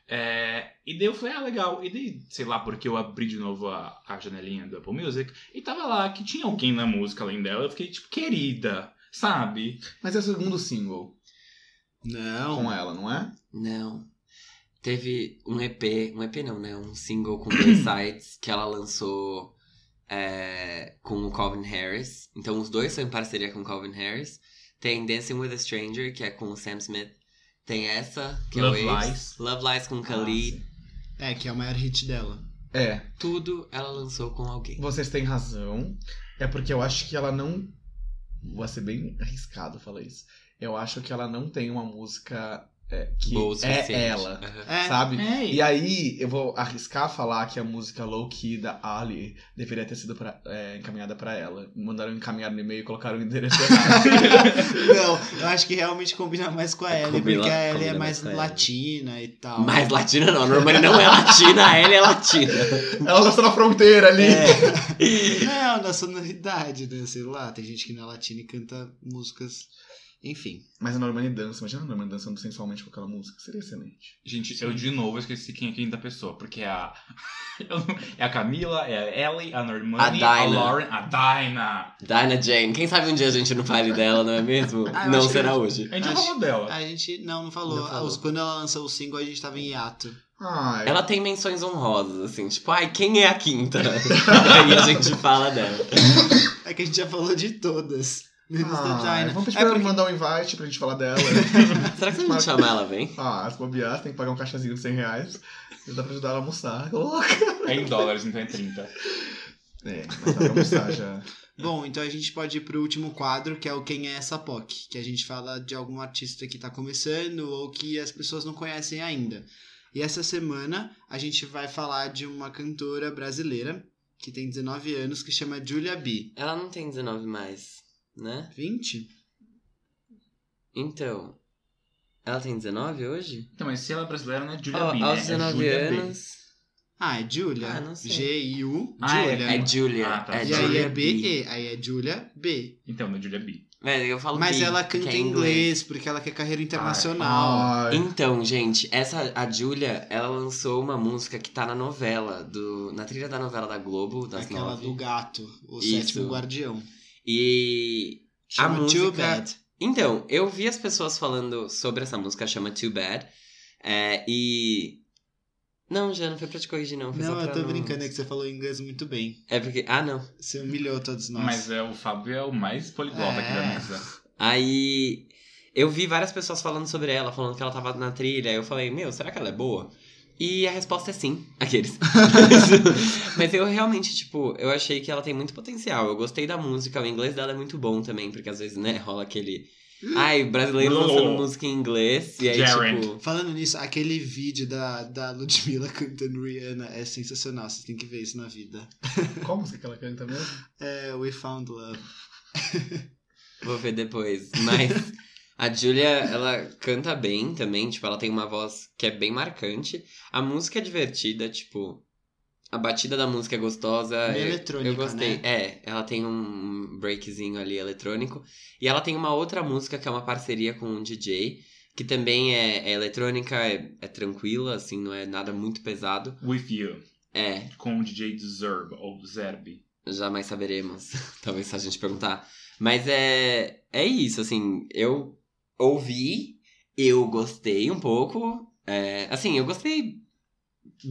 [SPEAKER 3] É, e daí eu falei, ah, legal. E daí, sei lá, porque eu abri de novo a, a janelinha do Apple Music e tava lá que tinha alguém na música além dela. Eu fiquei tipo, querida, sabe?
[SPEAKER 4] Mas é o segundo single
[SPEAKER 1] Não.
[SPEAKER 4] com ela, não é?
[SPEAKER 2] Não. Teve um EP, um EP não, né? Um single com dois sites que ela lançou é, com o Calvin Harris. Então os dois são em parceria com o Calvin Harris. Tem Dancing with a Stranger, que é com o Sam Smith. Tem essa, que
[SPEAKER 3] Love
[SPEAKER 2] é o Waves.
[SPEAKER 3] Lies.
[SPEAKER 2] Love Lies com Khalid.
[SPEAKER 1] É, que é o maior hit dela.
[SPEAKER 4] É,
[SPEAKER 2] Tudo ela lançou com alguém.
[SPEAKER 4] vocês têm razão. É porque eu acho que ela não. Vou ser bem arriscado falar isso. Eu acho que ela não tem uma música é, que
[SPEAKER 2] Boa
[SPEAKER 4] é ela.
[SPEAKER 1] É,
[SPEAKER 4] Sabe?
[SPEAKER 3] É,
[SPEAKER 4] E aí, eu vou arriscar falar que a música Low Key da Ali deveria ter sido pra- é, encaminhada pra ela. Mandaram encaminhar no e-mail e colocaram o endereço errado.
[SPEAKER 1] Não, eu acho que realmente combina mais com a Ellie,
[SPEAKER 2] Combina-
[SPEAKER 1] porque a Ellie é mais
[SPEAKER 2] a Ellie.
[SPEAKER 1] latina e tal.
[SPEAKER 2] Mais latina não, a Normani não é latina, a ela é latina.
[SPEAKER 4] ela nasceu na fronteira ali.
[SPEAKER 2] É.
[SPEAKER 1] Não, da sonoridade, né? Sei lá, tem gente que não é latina e canta músicas. Enfim.
[SPEAKER 4] Mas a Normani dança. Imagina a Normani dançando sensualmente com aquela música. Seria excelente.
[SPEAKER 3] Gente, eu de novo esqueci quem é quem da pessoa, porque é a. é a Camila, é a Ellie, a Normani,
[SPEAKER 2] A
[SPEAKER 3] a. Lauren, a Dinah.
[SPEAKER 2] Dinah Jane, quem sabe um dia a gente não fale dela, não é mesmo?
[SPEAKER 1] Ah,
[SPEAKER 2] não será hoje.
[SPEAKER 3] A gente já
[SPEAKER 1] Acho-
[SPEAKER 3] falou dela.
[SPEAKER 1] A gente não, não falou.
[SPEAKER 2] Não falou.
[SPEAKER 1] Os- Quando ela lançou o single, a gente tava em hiato.
[SPEAKER 4] Ai,
[SPEAKER 2] Ela tem menções honrosas, assim, tipo, ai, quem é a quinta? Aí a gente fala dela.
[SPEAKER 1] É que a gente já falou de todas. Miss
[SPEAKER 4] Ah,
[SPEAKER 1] Vagina.
[SPEAKER 4] vamos pedir
[SPEAKER 1] É
[SPEAKER 4] pra ela
[SPEAKER 1] porque-
[SPEAKER 4] mandar um invite pra gente falar dela.
[SPEAKER 2] Será que se a gente chamar ela, vem?
[SPEAKER 4] ah, as bobear, tem que pagar um caixazinho de 100 reais. Dá pra ajudar ela a almoçar. Louca.
[SPEAKER 3] É em dólares, então é 30.
[SPEAKER 4] É, mas dá pra almoçar já.
[SPEAKER 1] Bom, então a gente pode ir pro último quadro, que é o Quem é essa POC, que a gente fala de algum artista que tá começando ou que as pessoas não conhecem ainda. E essa semana a gente vai falar de uma cantora brasileira que tem 19 anos, que chama Julia B.
[SPEAKER 2] Ela não tem 19 mais, né?
[SPEAKER 1] 20?
[SPEAKER 2] Então. Ela tem 19 hoje?
[SPEAKER 3] Então, mas se ela é brasileira, não é Julia
[SPEAKER 2] Ó,
[SPEAKER 3] B, né?
[SPEAKER 2] aos
[SPEAKER 3] É
[SPEAKER 2] 19
[SPEAKER 3] Julia B.
[SPEAKER 2] anos.
[SPEAKER 1] Ah, é Julia.
[SPEAKER 2] Ah, não sei.
[SPEAKER 1] G-I-U,
[SPEAKER 3] Ah, é-
[SPEAKER 1] Julia.
[SPEAKER 2] É Julia.
[SPEAKER 3] Ah, tá.
[SPEAKER 2] É
[SPEAKER 1] E aí
[SPEAKER 2] Julia
[SPEAKER 1] é B-E, aí é Julia B.
[SPEAKER 3] Então, não é Julia B.
[SPEAKER 2] Velho, eu falo
[SPEAKER 1] Mas
[SPEAKER 2] B,
[SPEAKER 1] ela canta
[SPEAKER 2] é
[SPEAKER 1] em inglês, porque ela quer carreira internacional.
[SPEAKER 4] Ai,
[SPEAKER 2] Então, gente, essa a Julia, ela lançou uma música que tá na novela do na trilha da novela da Globo, das
[SPEAKER 1] Aquela
[SPEAKER 2] nove.
[SPEAKER 1] do gato, o
[SPEAKER 2] Isso.
[SPEAKER 1] sétimo guardião.
[SPEAKER 2] E
[SPEAKER 1] Chama
[SPEAKER 2] A
[SPEAKER 1] Too
[SPEAKER 2] música-
[SPEAKER 1] Bad.
[SPEAKER 2] Então, eu vi as pessoas falando sobre essa música, chama Too Bad. é, e. Não, já não foi pra te corrigir, não. Foi
[SPEAKER 1] Não, eu tô
[SPEAKER 2] não-
[SPEAKER 1] brincando, é que você falou inglês muito bem.
[SPEAKER 2] É porque. Ah, não.
[SPEAKER 1] Você humilhou todos nós.
[SPEAKER 3] Mas é, o Fábio é o mais poliglota aqui da
[SPEAKER 1] É.
[SPEAKER 3] mesa.
[SPEAKER 2] Aí. Eu vi várias pessoas falando sobre ela, falando que ela tava na trilha. Aí eu falei, meu, será que ela é boa? E a resposta é sim, aqueles. Mas eu realmente, tipo, eu achei que ela tem muito potencial. Eu gostei da música, o inglês dela é muito bom também, porque às vezes, né, rola aquele. Ai, brasileiro
[SPEAKER 3] Oh.
[SPEAKER 2] lançando música em inglês. E aí,
[SPEAKER 3] Jaren.
[SPEAKER 2] tipo.
[SPEAKER 1] Falando nisso, aquele vídeo da, da Ludmilla cantando Rihanna é sensacional. Você tem que ver isso na vida.
[SPEAKER 4] qual música que ela canta mesmo?
[SPEAKER 1] É We Found Love.
[SPEAKER 2] Vou ver depois. Mas a Julia, ela canta bem também, tipo, ela tem uma voz que é bem marcante. A música é divertida, tipo. A batida da música é gostosa.
[SPEAKER 1] Meio
[SPEAKER 2] eu-
[SPEAKER 1] eletrônica,
[SPEAKER 2] Eu gostei.
[SPEAKER 1] né?
[SPEAKER 2] É, ela tem um breakzinho ali eletrônico. E ela tem uma outra música que é uma parceria com um DJ. Que também é, é eletrônica, é, é tranquila, assim, não é nada muito pesado.
[SPEAKER 3] With You,
[SPEAKER 2] É,
[SPEAKER 3] com o DJ Zerb, ou Zerb.
[SPEAKER 2] jamais saberemos. Talvez se a gente perguntar. Mas é, é isso, assim, eu ouvi, eu gostei um pouco. é, assim, eu gostei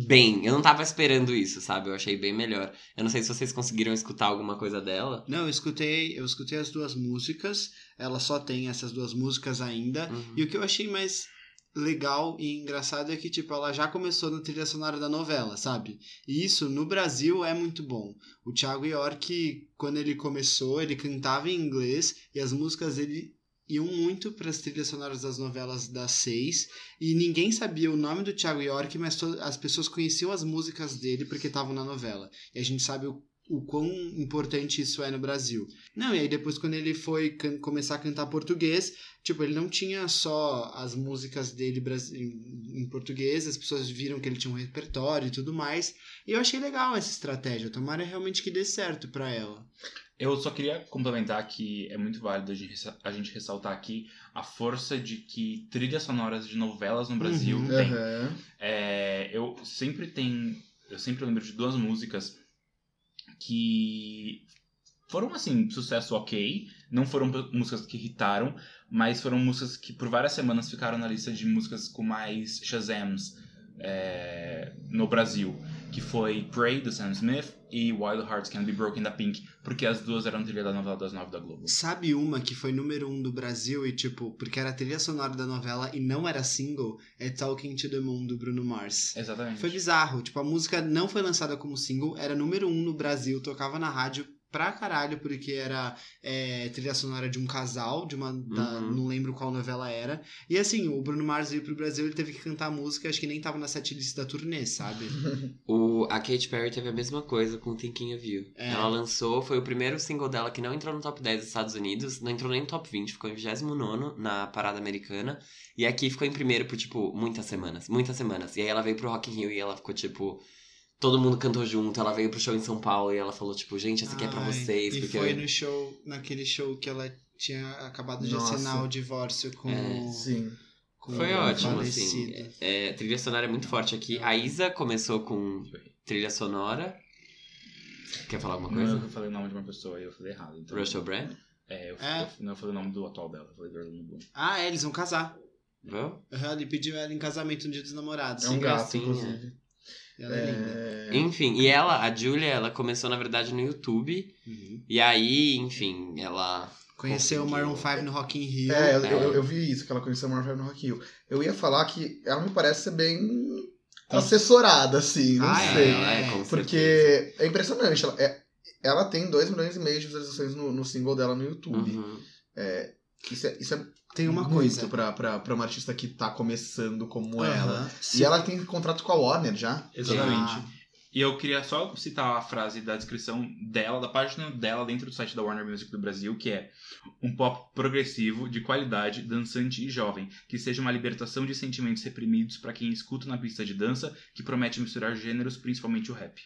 [SPEAKER 2] bem. Eu não tava esperando isso, sabe? Eu achei bem melhor. Eu não sei se vocês conseguiram escutar alguma coisa dela.
[SPEAKER 1] Não, eu escutei, eu escutei as duas músicas. Ela só tem essas duas músicas ainda.
[SPEAKER 2] Uhum.
[SPEAKER 1] E o que eu achei mais legal e engraçado é que, tipo, ela já começou na trilha sonora da novela, sabe? E isso, no Brasil, é muito bom. O Thiago York, quando ele começou, ele cantava em inglês e as músicas dele iam muito para as trilhas sonoras das novelas das seis e ninguém sabia o nome do Thiago York, mas as pessoas conheciam as músicas dele porque estavam na novela. E a gente sabe o, o quão importante isso é no Brasil. Não, e aí depois quando ele foi começar a cantar português, Tipo, ele não tinha só as músicas dele em, em português, as pessoas viram que ele tinha um repertório e tudo mais. E eu achei legal essa estratégia. Tomara realmente que dê certo pra ela.
[SPEAKER 3] Eu só queria complementar que é muito válido a gente, ressaltar aqui a força de que trilhas sonoras de novelas no Brasil
[SPEAKER 1] Uhum.
[SPEAKER 3] tem.
[SPEAKER 4] Aham.
[SPEAKER 3] É, eu sempre tenho. Eu sempre lembro de duas músicas que foram assim, sucesso ok. Não foram músicas que irritaram, mas foram músicas que por várias semanas ficaram na lista de músicas com mais Shazams é, no Brasil. Que foi Pray, do Sam Smith, e Wild Hearts Can Be Broken, da Pink, porque as duas eram trilha da novela das nove da Globo.
[SPEAKER 1] Sabe uma que foi número um do Brasil e, tipo, porque era a trilha sonora da novela e não era single? É Talking to the Moon, do Bruno Mars.
[SPEAKER 3] Exatamente.
[SPEAKER 1] Foi bizarro. Tipo, a música não foi lançada como single, era número um no Brasil, tocava na rádio pra caralho, porque era é, trilha sonora de um casal, de uma. da-
[SPEAKER 2] Uhum.
[SPEAKER 1] não lembro qual novela era. E assim, o Bruno Mars veio pro Brasil, ele teve que cantar a música, acho que nem tava na setlist da turnê, sabe?
[SPEAKER 2] O, a Katy Perry teve a mesma coisa com Thinking of You.
[SPEAKER 1] É.
[SPEAKER 2] Ela lançou, foi o primeiro single dela que não entrou no top 10 dos Estados Unidos, não entrou nem no top 20, ficou em 29 na parada americana. E aqui ficou em primeiro por, tipo, muitas semanas. Muitas semanas. E aí ela veio pro Rock in Rio e ela ficou, tipo. Todo mundo cantou junto, ela veio pro show em São Paulo e ela falou, tipo, gente, essa aqui é pra
[SPEAKER 1] Ai,
[SPEAKER 2] vocês.
[SPEAKER 1] E
[SPEAKER 2] porque
[SPEAKER 1] foi no show, naquele show que ela tinha acabado de
[SPEAKER 4] Nossa.
[SPEAKER 1] assinar o divórcio com.
[SPEAKER 2] É,
[SPEAKER 4] Sim.
[SPEAKER 1] com
[SPEAKER 2] Foi
[SPEAKER 1] o
[SPEAKER 2] ótimo,
[SPEAKER 1] falecido.
[SPEAKER 2] assim. É, a trilha sonora é muito forte aqui. A Isa começou com trilha sonora. Quer falar alguma
[SPEAKER 3] Não,
[SPEAKER 2] coisa?
[SPEAKER 3] eu falei o nome de uma pessoa e eu falei errado. Então,
[SPEAKER 2] Russell Brand?
[SPEAKER 3] É, eu,
[SPEAKER 1] É.
[SPEAKER 3] eu- não eu falei o nome do atual dela, eu falei do Orlando Bloom.
[SPEAKER 1] Ah, é, eles vão casar.
[SPEAKER 2] Viu?
[SPEAKER 1] Ele pediu ela em casamento no dia dos namorados.
[SPEAKER 4] É um gato, inclusive.
[SPEAKER 1] Ela é, linda.
[SPEAKER 4] É...
[SPEAKER 2] Enfim, e ela, a Julia, ela começou na verdade no YouTube.
[SPEAKER 1] Uhum.
[SPEAKER 2] E aí, enfim, ela
[SPEAKER 1] Conheceu o Maroon
[SPEAKER 2] Rio.
[SPEAKER 1] 5 no Rock in Rio.
[SPEAKER 4] É, eu,
[SPEAKER 2] É.
[SPEAKER 4] eu, eu vi isso, que ela conheceu a Marvel no Rock in Rio. Eu ia falar que ela me parece ser bem assessorada, assim, não
[SPEAKER 1] Ah,
[SPEAKER 4] sei.
[SPEAKER 2] É, com certeza.
[SPEAKER 4] Porque é impressionante. Ela, é, ela tem 2 milhões e meio de visualizações no, no single dela no YouTube.
[SPEAKER 2] Uhum.
[SPEAKER 4] Isso é, isso é
[SPEAKER 1] Tem uma
[SPEAKER 4] muito
[SPEAKER 1] coisa.
[SPEAKER 4] pra, pra, pra uma artista que tá começando como
[SPEAKER 1] Aham.
[SPEAKER 4] ela.
[SPEAKER 1] Se-
[SPEAKER 4] E ela tem contrato com a Warner já.
[SPEAKER 3] Exatamente.
[SPEAKER 1] Ah.
[SPEAKER 3] E eu queria só citar a frase da descrição dela, da página dela dentro do site da Warner Music do Brasil, que é um pop progressivo, de qualidade, dançante e jovem, que seja uma libertação de sentimentos reprimidos para quem escuta na pista de dança, que promete misturar gêneros, principalmente o rap.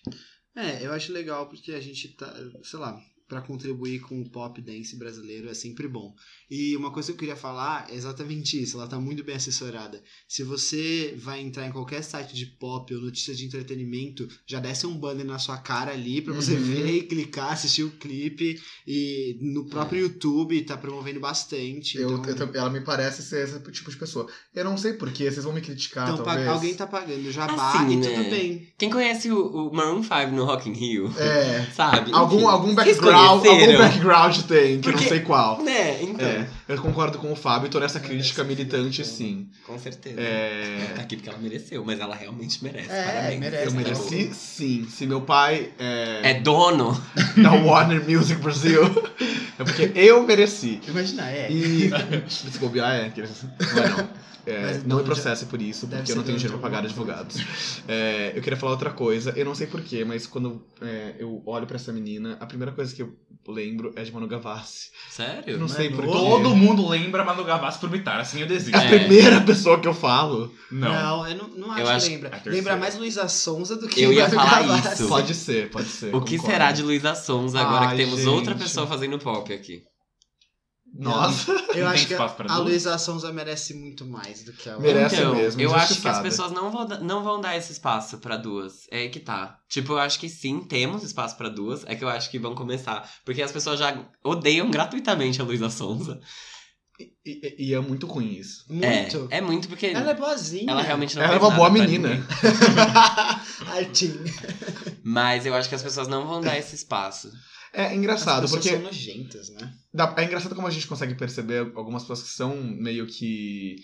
[SPEAKER 1] É, eu acho legal porque a gente tá, sei lá, pra contribuir com o pop dance brasileiro é sempre bom. E uma coisa que eu queria falar é exatamente isso, ela tá muito bem assessorada. Se você vai entrar em qualquer site de pop ou notícias de entretenimento, já desce um banner na sua cara ali pra você
[SPEAKER 4] Uhum.
[SPEAKER 1] ver e clicar, assistir o clipe e no próprio YouTube tá promovendo bastante.
[SPEAKER 4] Eu,
[SPEAKER 1] então,
[SPEAKER 4] eu ela me parece ser esse tipo de pessoa. Eu não sei porquê, vocês vão me criticar,
[SPEAKER 1] então,
[SPEAKER 4] talvez.
[SPEAKER 1] alguém tá pagando jabá
[SPEAKER 2] Assim,
[SPEAKER 1] e
[SPEAKER 2] né?
[SPEAKER 1] tudo bem.
[SPEAKER 2] Quem conhece o, o Maroon 5 no Rock in Rio,
[SPEAKER 4] É.
[SPEAKER 2] sabe?
[SPEAKER 4] Algum,
[SPEAKER 2] Enfim,
[SPEAKER 4] algum
[SPEAKER 2] vocês
[SPEAKER 4] background, algum background tem, que eu
[SPEAKER 2] Porque-
[SPEAKER 4] não sei qual.
[SPEAKER 2] Né, então.
[SPEAKER 4] É, eu concordo com o Fábio, tô nessa crítica militante,
[SPEAKER 1] muito.
[SPEAKER 4] sim.
[SPEAKER 2] Com certeza.
[SPEAKER 4] É,
[SPEAKER 2] Ela tá aqui porque ela mereceu, mas ela realmente merece.
[SPEAKER 1] É,
[SPEAKER 2] Parabéns.
[SPEAKER 1] merece,
[SPEAKER 4] eu
[SPEAKER 1] tá
[SPEAKER 4] mereci, sim. Se meu pai é,
[SPEAKER 2] É dono.
[SPEAKER 4] da Warner Music Brasil, é porque eu mereci.
[SPEAKER 1] Imagina, é.
[SPEAKER 4] E. Se bobear, é. que- Não é, não. É,
[SPEAKER 1] Mas
[SPEAKER 4] não me processe por isso, porque eu não tenho dinheiro pra pagar advogados. É, eu queria falar outra coisa, eu não sei porquê, mas quando é, eu olho pra essa menina, a primeira coisa que eu lembro é de Manu Gavassi.
[SPEAKER 2] Sério?
[SPEAKER 4] Não sei
[SPEAKER 1] Manu?
[SPEAKER 4] porquê.
[SPEAKER 3] Todo mundo lembra Manu Gavassi por Bitar, assim eu
[SPEAKER 4] É
[SPEAKER 3] desisto.
[SPEAKER 4] a
[SPEAKER 2] É.
[SPEAKER 4] primeira pessoa que eu falo.
[SPEAKER 3] Não.
[SPEAKER 1] Não, eu não, não acho,
[SPEAKER 2] Eu acho
[SPEAKER 1] que lembra.
[SPEAKER 3] a terceira.
[SPEAKER 1] Lembra mais Luísa Sonza do que
[SPEAKER 2] Eu ia
[SPEAKER 1] Manu
[SPEAKER 2] falar
[SPEAKER 1] Gavassi.
[SPEAKER 2] isso.
[SPEAKER 4] Pode ser, pode ser.
[SPEAKER 2] O que
[SPEAKER 4] concordo.
[SPEAKER 2] será de Luísa Sons agora
[SPEAKER 4] Ai,
[SPEAKER 2] que temos
[SPEAKER 4] gente.
[SPEAKER 2] outra pessoa fazendo pop aqui?
[SPEAKER 4] Nossa,
[SPEAKER 1] Eu acho que a, a? Luísa Sonza merece muito mais do que ela.
[SPEAKER 4] Merece
[SPEAKER 2] então,
[SPEAKER 4] mesmo,
[SPEAKER 2] eu acho que as pessoas não vão, não vão dar esse espaço pra duas. É aí que tá. Tipo, eu acho que sim, temos espaço pra duas. É que eu acho que vão começar. Porque as pessoas já odeiam gratuitamente a Luísa Sonza.
[SPEAKER 4] e, e- e é muito ruim isso.
[SPEAKER 1] Muito.
[SPEAKER 2] É, é muito porque
[SPEAKER 1] Ela é boazinha.
[SPEAKER 2] ela realmente não
[SPEAKER 4] Ela é uma boa menina.
[SPEAKER 1] Artinho.
[SPEAKER 2] Mas eu acho que as pessoas não vão dar esse espaço.
[SPEAKER 4] É engraçado,
[SPEAKER 1] As
[SPEAKER 4] porque
[SPEAKER 1] são nojentas, né?
[SPEAKER 4] Dá- é engraçado como a gente consegue perceber algumas pessoas que são meio que.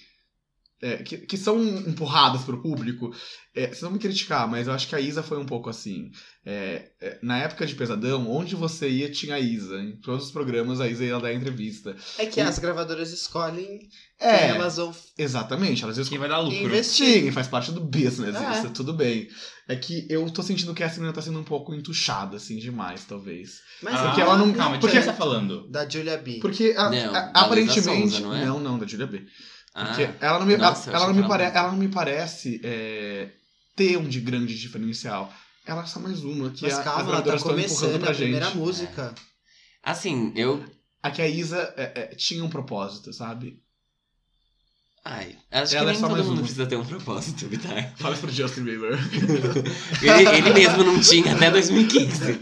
[SPEAKER 4] É, que, que são empurradas pro público. É, vocês vão me criticar, mas eu acho que a Isa foi um pouco assim. É, é, na época de Pesadão, onde você ia tinha a Isa. Em todos os programas a Isa ia dar entrevista.
[SPEAKER 1] É que as gravadoras escolhem
[SPEAKER 4] É,
[SPEAKER 1] quem elas vão
[SPEAKER 4] exatamente. Elas
[SPEAKER 3] Quem
[SPEAKER 4] escolhem.
[SPEAKER 3] vai dar lucro?
[SPEAKER 1] investir.
[SPEAKER 4] Sim, faz parte do business
[SPEAKER 1] É.
[SPEAKER 4] isso, tudo bem. É que eu tô sentindo que essa menina tá sendo um pouco entuchada, assim, demais, talvez.
[SPEAKER 1] Mas
[SPEAKER 3] Ah,
[SPEAKER 4] Porque ela não-
[SPEAKER 3] Calma, de
[SPEAKER 4] porque-
[SPEAKER 3] quem você tá falando?
[SPEAKER 1] Da Julia B.
[SPEAKER 4] Porque a-
[SPEAKER 2] Não,
[SPEAKER 4] a-
[SPEAKER 2] da
[SPEAKER 4] aparentemente.
[SPEAKER 2] Sonza, não é?
[SPEAKER 4] não, não, da Julia B.
[SPEAKER 2] Ah,
[SPEAKER 4] Porque ela não me,
[SPEAKER 2] Nossa,
[SPEAKER 4] ela, ela não
[SPEAKER 2] que
[SPEAKER 4] me, pare, ela não me parece é, ter um de grande diferencial. Ela é só mais uma que
[SPEAKER 1] Mas
[SPEAKER 4] a,
[SPEAKER 1] calma, ela tá começando
[SPEAKER 4] pra
[SPEAKER 1] a primeira
[SPEAKER 4] gente.
[SPEAKER 1] música.
[SPEAKER 2] assim, eu.
[SPEAKER 4] Aqui a Isa é, é, tinha um propósito, sabe?
[SPEAKER 2] Ai, acho
[SPEAKER 4] Ela é
[SPEAKER 2] que nem
[SPEAKER 4] só
[SPEAKER 2] todo mundo
[SPEAKER 4] uma.
[SPEAKER 2] precisa ter um propósito, Vitar.
[SPEAKER 4] Fala pro Justin Bieber.
[SPEAKER 2] Ele, ele mesmo não tinha até 2015.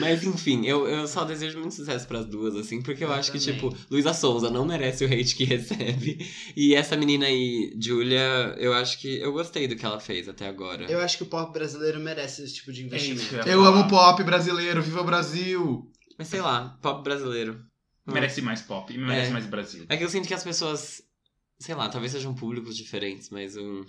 [SPEAKER 2] Mas enfim, eu, eu só desejo muito sucesso pras duas, assim, porque eu,
[SPEAKER 1] Eu
[SPEAKER 2] acho que,
[SPEAKER 1] também.
[SPEAKER 2] tipo, Luísa Souza não merece o hate que recebe. E essa menina aí, Julia, eu acho que eu gostei do que ela fez até agora.
[SPEAKER 1] Eu acho que o pop brasileiro merece esse tipo de
[SPEAKER 3] É
[SPEAKER 1] investimento.
[SPEAKER 3] isso que eu
[SPEAKER 4] Eu amo pop brasileiro, viva o Brasil!
[SPEAKER 2] Mas sei lá, pop brasileiro.
[SPEAKER 3] Merece mais pop e merece
[SPEAKER 2] É.
[SPEAKER 3] mais Brasil.
[SPEAKER 2] É que eu sinto que as pessoas, sei lá, talvez sejam públicos diferentes, mas um.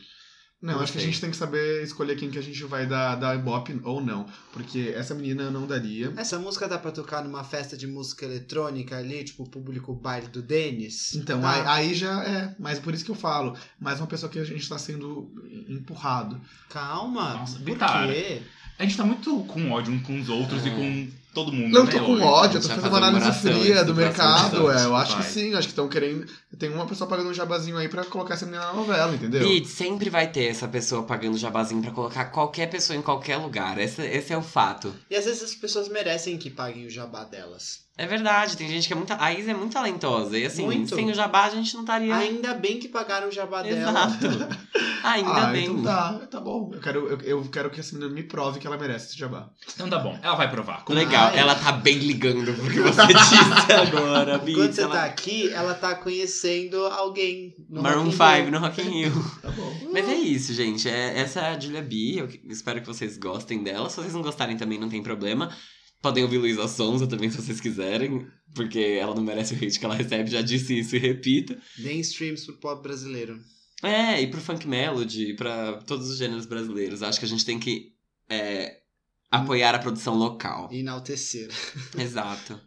[SPEAKER 4] Não,
[SPEAKER 2] Não
[SPEAKER 4] acho que a
[SPEAKER 2] sei.
[SPEAKER 4] gente tem que saber escolher quem que a gente vai dar, dar ibope ou não. Porque essa menina não daria.
[SPEAKER 1] Essa música dá pra tocar numa festa de música eletrônica ali, tipo o público baile do Denis?
[SPEAKER 4] Então,
[SPEAKER 1] Tá.
[SPEAKER 4] aí, aí já é. Mas por isso que eu falo. Mais uma pessoa que a gente tá sendo empurrado.
[SPEAKER 1] Calma.
[SPEAKER 3] Nossa,
[SPEAKER 1] por
[SPEAKER 3] Bitar.
[SPEAKER 1] quê?
[SPEAKER 3] A gente tá muito com ódio um com os outros
[SPEAKER 2] É.
[SPEAKER 3] e com todo mundo.
[SPEAKER 4] Não
[SPEAKER 3] né,
[SPEAKER 4] tô com
[SPEAKER 3] hoje?
[SPEAKER 4] ódio, eu tô fazendo uma análise fria do mercado. É, eu acho que
[SPEAKER 3] Vai.
[SPEAKER 4] sim, acho que estão querendo. Tem uma pessoa pagando um jabazinho aí pra colocar essa menina na novela, entendeu?
[SPEAKER 2] E sempre vai ter essa pessoa pagando jabazinho pra colocar qualquer pessoa em qualquer lugar. Esse, esse é o fato.
[SPEAKER 1] E às vezes as pessoas merecem que paguem o jabá delas.
[SPEAKER 2] É verdade, tem gente que é muito. A Isa é muito talentosa. E assim,
[SPEAKER 1] Muito.
[SPEAKER 2] sem o jabá a gente não estaria.
[SPEAKER 1] Ainda bem que pagaram o jabá dela.
[SPEAKER 2] Exato. Ainda
[SPEAKER 4] ah,
[SPEAKER 2] bem.
[SPEAKER 4] então tá, tá bom. Eu quero, eu, eu quero que essa menina me prove que ela merece esse jabá.
[SPEAKER 3] Então tá bom, ela vai provar. Como-
[SPEAKER 2] Legal,
[SPEAKER 1] Ai.
[SPEAKER 2] ela tá bem ligando porque você disse agora, Bi.
[SPEAKER 1] Quando você
[SPEAKER 2] ela...
[SPEAKER 1] tá aqui, ela tá conhecendo alguém. no
[SPEAKER 2] Maroon
[SPEAKER 1] Rock in
[SPEAKER 2] 5
[SPEAKER 1] Rio.
[SPEAKER 2] no Rock in Rio.
[SPEAKER 4] Tá bom.
[SPEAKER 2] Mas é isso, gente. É, essa é a Julia B. Eu que- espero que vocês gostem dela. Se vocês não gostarem também, não tem problema. Podem ouvir Luísa Sonza também, se vocês quiserem. Porque ela não merece o hate que ela recebe, já disse isso e repito.
[SPEAKER 1] Deem streams pro pop brasileiro.
[SPEAKER 2] É, e pro funk melody, pra todos os gêneros brasileiros. Acho que a gente tem que é, apoiar a produção local.
[SPEAKER 1] E enaltecer.
[SPEAKER 2] Exato.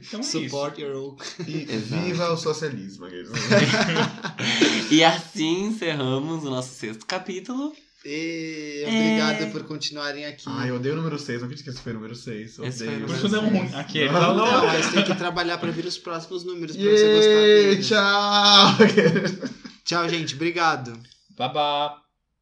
[SPEAKER 3] Então é
[SPEAKER 1] Support your own.
[SPEAKER 4] E
[SPEAKER 2] Exato.
[SPEAKER 4] viva o socialismo.
[SPEAKER 2] E assim encerramos o nosso sexto capítulo.
[SPEAKER 1] E
[SPEAKER 2] É.
[SPEAKER 1] obrigado por continuarem aqui.
[SPEAKER 4] Ai, eu odeio o número 6, não acredito que esse foi o número 6.
[SPEAKER 2] Esse foi o
[SPEAKER 3] isso.
[SPEAKER 2] número
[SPEAKER 3] ruim. Aqui,
[SPEAKER 4] Não,
[SPEAKER 3] não,
[SPEAKER 1] Não,
[SPEAKER 3] não.
[SPEAKER 1] mas tem que trabalhar pra vir os próximos números pra você gostar
[SPEAKER 4] Yay,
[SPEAKER 1] dele.
[SPEAKER 4] tchau!
[SPEAKER 1] Tchau, gente. Obrigado.
[SPEAKER 3] Babá.